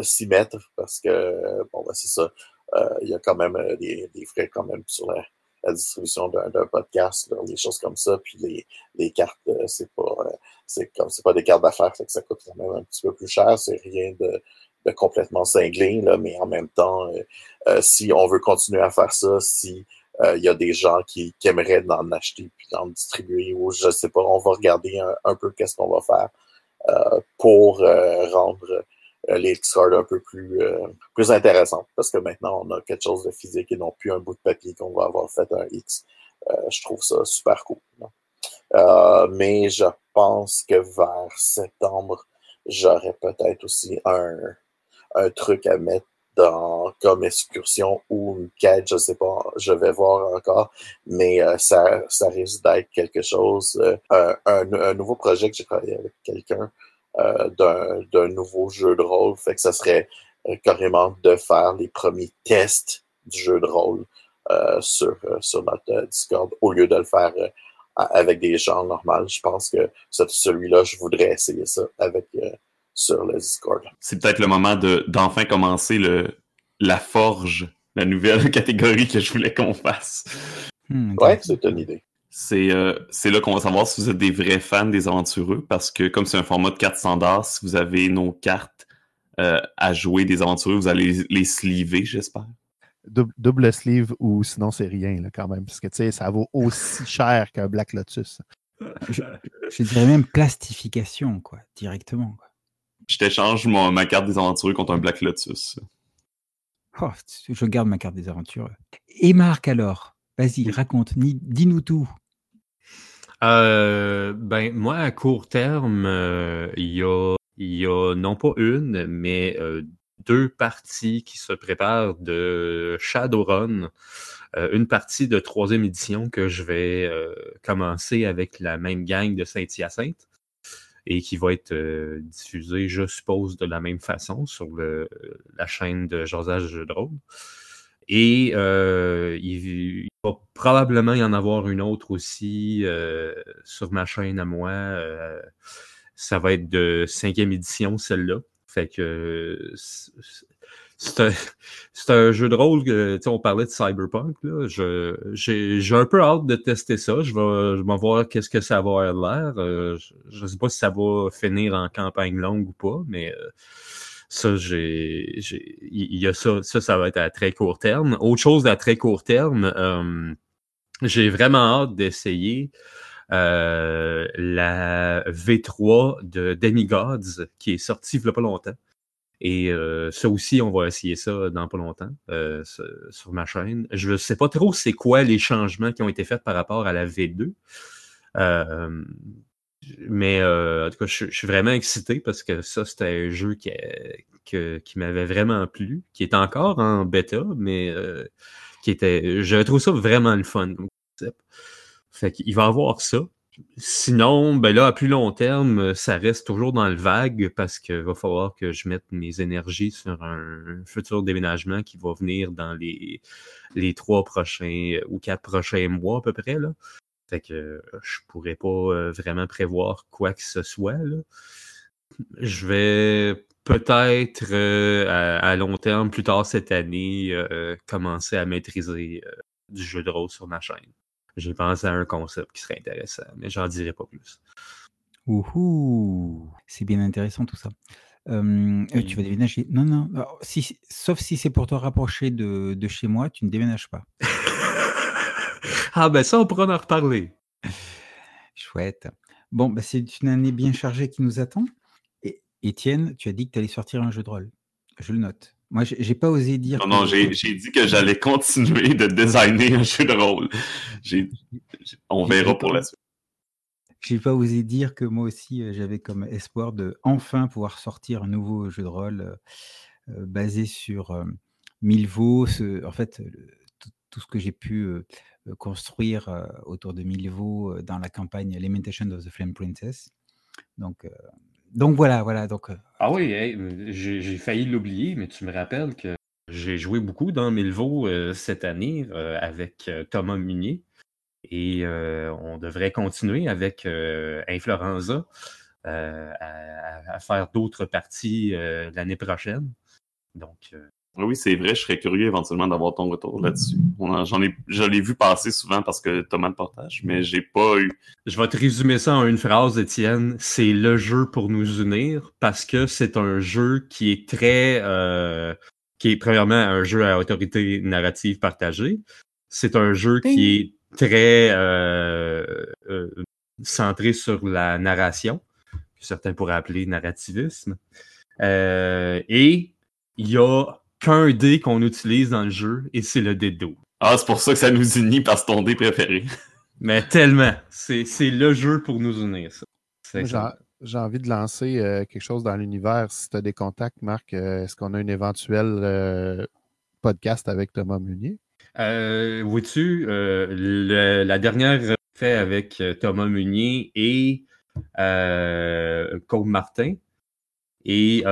s'y mettre parce que bon ben c'est ça. Euh, il y a quand même des, des, frais quand même sur la, distribution d'un podcast, des choses comme ça. Puis les, les cartes, c'est pas c'est comme c'est pas des cartes d'affaires, ça coûte quand même un petit peu plus cher. C'est rien de complètement cinglé, là, mais en même temps, euh, euh, si on veut continuer à faire ça, si il euh, y a des gens qui, aimeraient en acheter puis d'en distribuer ou je sais pas, on va regarder un, peu qu'est-ce qu'on va faire pour rendre les X-cards un peu plus, plus intéressants. Parce que maintenant, on a quelque chose de physique et non plus un bout de papier qu'on va avoir fait un X. je trouve ça super cool. mais je pense que vers septembre, j'aurai peut-être aussi un, un truc à mettre dans comme excursion ou une quête, je sais pas, je vais voir encore, mais euh, ça, ça risque d'être quelque chose, euh, un, nouveau projet que j'ai travaillé avec quelqu'un euh, d'un nouveau jeu de rôle, fait que ça serait carrément de faire les premiers tests du jeu de rôle sur, sur notre Discord au lieu de le faire avec des gens normaux. Je pense que celui-là, je voudrais essayer ça avec sur le Discord. C'est peut-être le moment de, d'enfin commencer le, la forge, la nouvelle *laughs* catégorie que je voulais qu'on fasse. Hmm, ouais, c'est une idée. C'est, euh, c'est là qu'on va savoir si vous êtes des vrais fans des aventureux, parce que comme c'est un format de cartes standard, si vous avez nos cartes euh, à jouer des aventureux, vous allez les, les sleever, j'espère. Double, sleeve ou sinon c'est rien là, quand même, parce que tu sais, ça vaut aussi *laughs* cher qu'un Black Lotus. Je, je dirais même plastification, quoi, directement. Je t'échange ma carte des aventureux contre un Black Lotus. Oh, je garde ma carte des aventureux. Et Marc, alors, vas-y, raconte, dis-nous tout. Euh, ben, moi, à court terme, euh, il y, a, y, a, non pas une, mais euh, deux parties qui se préparent de Shadowrun. une partie de troisième édition que je vais commencer avec la même gang de Saint-Hyacinthe et qui va être euh, diffusé, je suppose, de la même façon sur le, la chaîne de Josage Jeux de. Et euh, il, va probablement y en avoir une autre aussi euh, sur ma chaîne à moi. ça va être de cinquième édition, celle-là. Fait que c'est un, jeu de rôle que, on parlait de Cyberpunk, j'ai, un peu hâte de tester ça. Je vais, je vais voir qu'est-ce que ça va avoir l'air. Euh, je ne sais pas si ça va finir en campagne longue ou pas, mais euh, ça, j'ai, il y a ça, ça, ça va être à très court terme. Autre chose à très court terme, euh, j'ai vraiment hâte d'essayer la V3 de Demigods qui est sortie il n'y a pas longtemps. Et euh, ça aussi, on va essayer ça dans pas longtemps euh, sur ma chaîne. Je ne sais pas trop c'est quoi les changements qui ont été faits par rapport à la V2. Euh, mais en tout cas, je, suis vraiment excité parce que ça, c'était un jeu qui, qui m'avait vraiment plu, qui est encore en bêta, mais qui était. Je trouve ça vraiment le fun. Fait qu'il va avoir ça. Sinon, ben là, à plus long terme, ça reste toujours dans le vague parce qu'il va falloir que je mette mes énergies sur un futur déménagement qui va venir dans les, trois prochains ou quatre prochains mois à peu près. Là. Fait que je pourrais pas vraiment prévoir quoi que ce soit. Je vais peut-être à, long terme, plus tard cette année, commencer à maîtriser du jeu de rôle sur ma chaîne. J'ai pensé à un concept qui serait intéressant, mais j'en dirai pas plus. Ouhou! C'est bien intéressant tout ça. Euh, tu vas déménager? Non, non, si sauf si c'est pour te rapprocher de de chez moi, tu ne déménages pas. *laughs* Ah ben ça, on pourra en reparler. Chouette. Bon, bah, c'est une année bien chargée qui nous attend. Et Étienne, tu as dit que tu allais sortir un jeu de rôle. Je le note. Moi, j'ai pas osé dire. Non, non, j'ai dit que j'allais continuer de designer un jeu de rôle. On verra pour la suite. J'ai pas osé dire que moi aussi, euh, j'avais comme espoir de enfin pouvoir sortir un nouveau jeu de rôle euh, euh, basé sur Milvaux. en fait, tout, ce que j'ai pu construire autour de Milvaux dans la campagne Lamentation of the Flame Princess. Donc, donc voilà, voilà. Donc, euh, Ah oui, j'ai failli l'oublier, mais tu me rappelles que j'ai joué beaucoup dans Milvaux euh, cette année euh, avec Thomas Munier. Et on devrait continuer avec Influenza à, faire d'autres parties l'année prochaine. Donc, oui, c'est vrai, je serais curieux éventuellement d'avoir ton retour là-dessus. J'en ai, je l'ai vu passer souvent parce que Thomas le partage, mais j'ai pas eu. Je vais te résumer ça en une phrase, Étienne. C'est le jeu pour nous unir parce que c'est un jeu qui est très, euh, qui est premièrement un jeu à autorité narrative partagée. C'est un jeu qui est très euh, euh, centré sur la narration, que certains pourraient appeler narrativisme. et il y a qu'un dé qu'on utilise dans le jeu et c'est le dé d'eau. Ah, c'est pour ça que ça nous unit parce que ton dé préféré. Mais tellement. C'est le jeu pour nous unir, ça. J'ai envie de lancer euh, quelque chose dans l'univers. Si tu as des contacts, Marc, euh, est-ce qu'on a un éventuel euh, podcast avec Thomas Munier? Vois-tu, la dernière fait avec Thomas Munier et Côme Martin. Et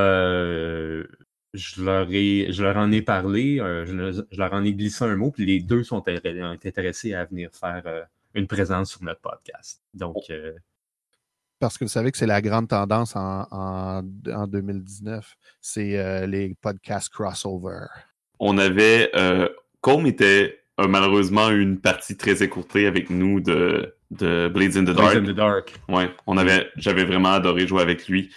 je leur, ai, je leur en ai parlé, euh, je, leur en ai glissé un mot, puis les deux sont intéressés à venir faire euh, une présence sur notre podcast. Donc. Oh. Euh, Parce que vous savez que c'est la grande tendance en, en, 2019, c'est les podcasts crossover. On avait. comme était malheureusement une partie très écourtée avec nous de, de Blades in the Dark. Blades in the Dark. Ouais, on avait, j'avais vraiment adoré jouer avec lui.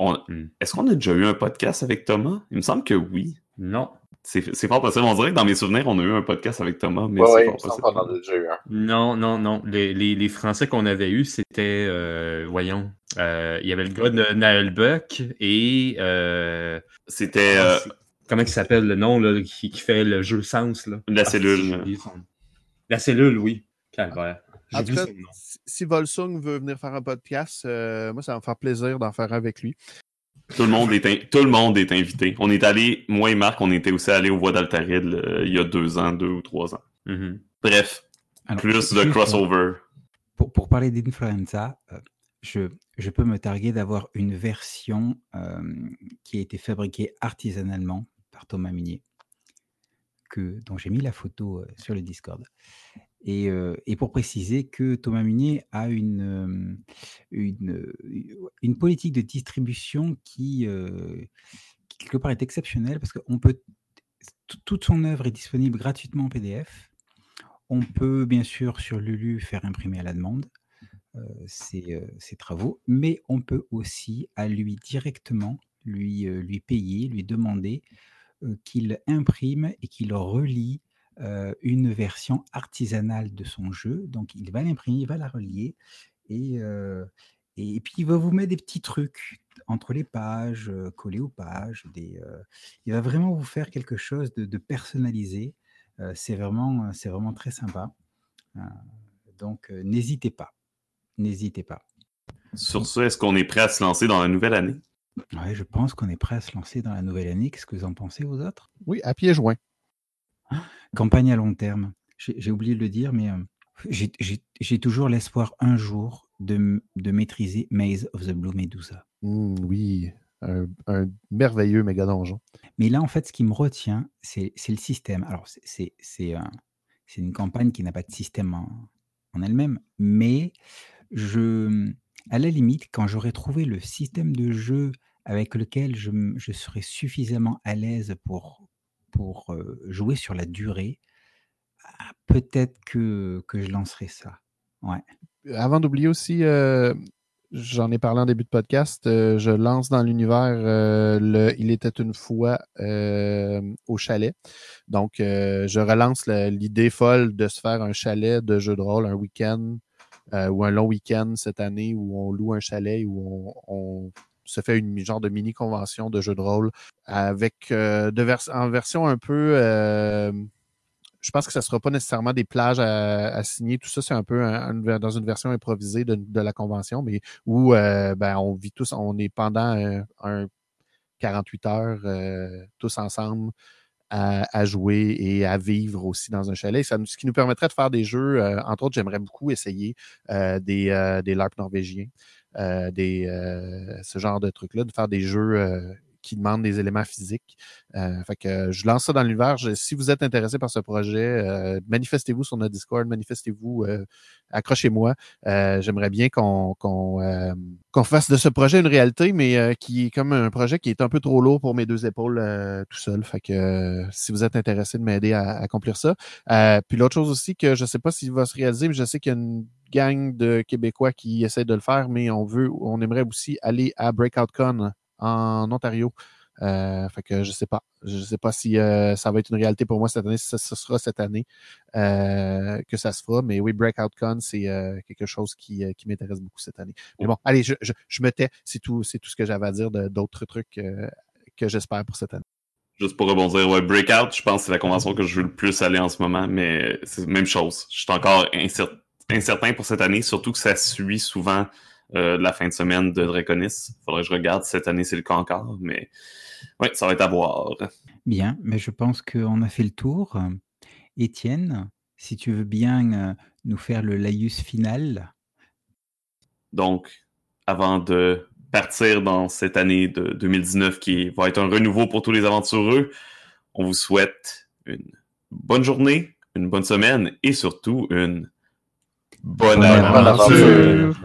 Hmm. Est-ce qu'on a déjà eu un podcast avec Thomas? Il me semble que oui. Non. C'est fort possible. On dirait que dans mes souvenirs, on a eu un podcast avec Thomas, mais c'est fort possible. On en a déjà eu un. Non, non, non. Les, les, les Français qu'on avait eus, c'était, euh, voyons, euh, il y avait le gars de Naël Buck et... Euh, c'était... comment il s'appelle le nom là, qui, qui, fait le jeu Sens? Là? La ah, cellule. La cellule, oui. Calvaire. En tout cas, si Volsung veut venir faire un podcast, euh, moi, ça va me faire plaisir d'en faire un avec lui. Tout le, monde est tout le monde est invité. On est allé, moi et Marc, on était aussi allés au Voix d'Altaride il y a deux ans, deux ou trois ans. Mm-hmm. Bref, plus de crossover. Pour, pour parler d'Influenza, euh, je, je, peux me targuer d'avoir une version euh, qui a été fabriquée artisanalement par Thomas Munier, que, dont j'ai mis la photo sur le Discord. Et, pour préciser que Thomas Munier a une, une, politique de distribution qui, quelque part, est exceptionnelle parce que peut, toute son œuvre est disponible gratuitement en PDF. On peut, bien sûr, sur Lulu, faire imprimer à la demande ses, travaux, mais on peut aussi, à lui directement, lui, lui payer, lui demander qu'il imprime et qu'il relie une version artisanale de son jeu. Donc, il va l'imprimer, il va la relier et, et puis il va vous mettre des petits trucs entre les pages, collés aux pages. Des, il va vraiment vous faire quelque chose de, personnalisé. c'est vraiment, c'est vraiment très sympa. donc, n'hésitez pas. N'hésitez pas. Sur ce, est-ce qu'on est prêt à se lancer dans la nouvelle année? Oui, je pense qu'on est prêt à se lancer dans la nouvelle année. Qu'est-ce que vous en pensez, vous autres? Oui, à pieds joints. Campagne à long terme. J'ai oublié de le dire, mais J'ai j'ai toujours l'espoir un jour de maîtriser Maze of the Blue Medusa. Mmh, oui, un un merveilleux méga donjon. Mais là, en fait, ce qui me retient, c'est le système. Alors c'est c'est une campagne qui n'a pas de système en en elle-même, mais je, à la limite, quand j'aurai trouvé le système de jeu avec lequel je serai suffisamment à l'aise pour pour, jouer sur la durée, ah, peut-être que que je lancerai ça. Ouais. Avant d'oublier aussi, j'en ai parlé en début de podcast, je lance dans l'univers, le Il était une fois, au chalet. Donc, je relance l'idée folle de se faire un chalet de jeu de rôle, un week-end, ou un long week-end cette année où on loue un chalet, où on se fait une genre de mini convention de jeu de rôle avec, heu, de vers en version un peu, hem, je pense que ça sera pas nécessairement des plages à signer. Tout ça, c'est un peu dans une version improvisée de de la convention, mais où, heu, ben, on vit tous on est pendant, un 48 heures, heu, tous ensemble à jouer et à vivre aussi dans un chalet. Ça ce qui nous permettrait de faire des jeux, entre autres, j'aimerais beaucoup essayer, des, des LARP norvégiens, des, heu, ce genre de trucs-là, de faire des jeux, heu, qui demandent des éléments physiques. Heu, fait que je lance ça dans l'univers. Si vous êtes intéressé par ce projet, heu, manifestez-vous sur notre Discord, manifestez-vous, heu, accrochez-moi. J'aimerais bien qu'on hem, qu'on fasse de ce projet une réalité, mais, qui est comme un projet qui est un peu trop lourd pour mes 2 épaules, tout seul. Fait que, si vous êtes intéressé de m'aider à accomplir ça. Puis l'autre chose aussi que je sais pas s'il va se réaliser, mais je sais qu'il y a une gang de Québécois qui essaient de le faire, mais on veut on aimerait aussi aller à BreakoutCon en Ontario. Fait que je sais pas. Je sais pas si, heu, ça va être une réalité pour moi cette année, si ce sera cette année, heu, que ça se fera. Mais oui, BreakoutCon, c'est, heu, quelque chose qui, m'intéresse beaucoup cette année. Mais bon, allez, je je je me tais. C'est tout c'est tout ce que j'avais à dire d'autres trucs, que j'espère pour cette année. Juste pour rebondir, ouais, Breakout, je pense que c'est la convention que je veux le plus aller en ce moment, mais c'est la même chose. Je suis encore incer- incertain pour cette année, surtout que ça suit souvent euh, la fin de semaine de Draconis. Faudrait que je regarde si cette année c'est le cas encore, mais ouais, ça va être à voir. Bien, mais je pense qu'on a fait le tour. Étienne, si tu veux bien, heu, nous faire le laïus final? Donc, avant de partir dans cette année de 2019 qui va être un renouveau pour tous les aventureux, on vous souhaite une bonne journée, une bonne semaine et surtout une bonne, Bonne aventure.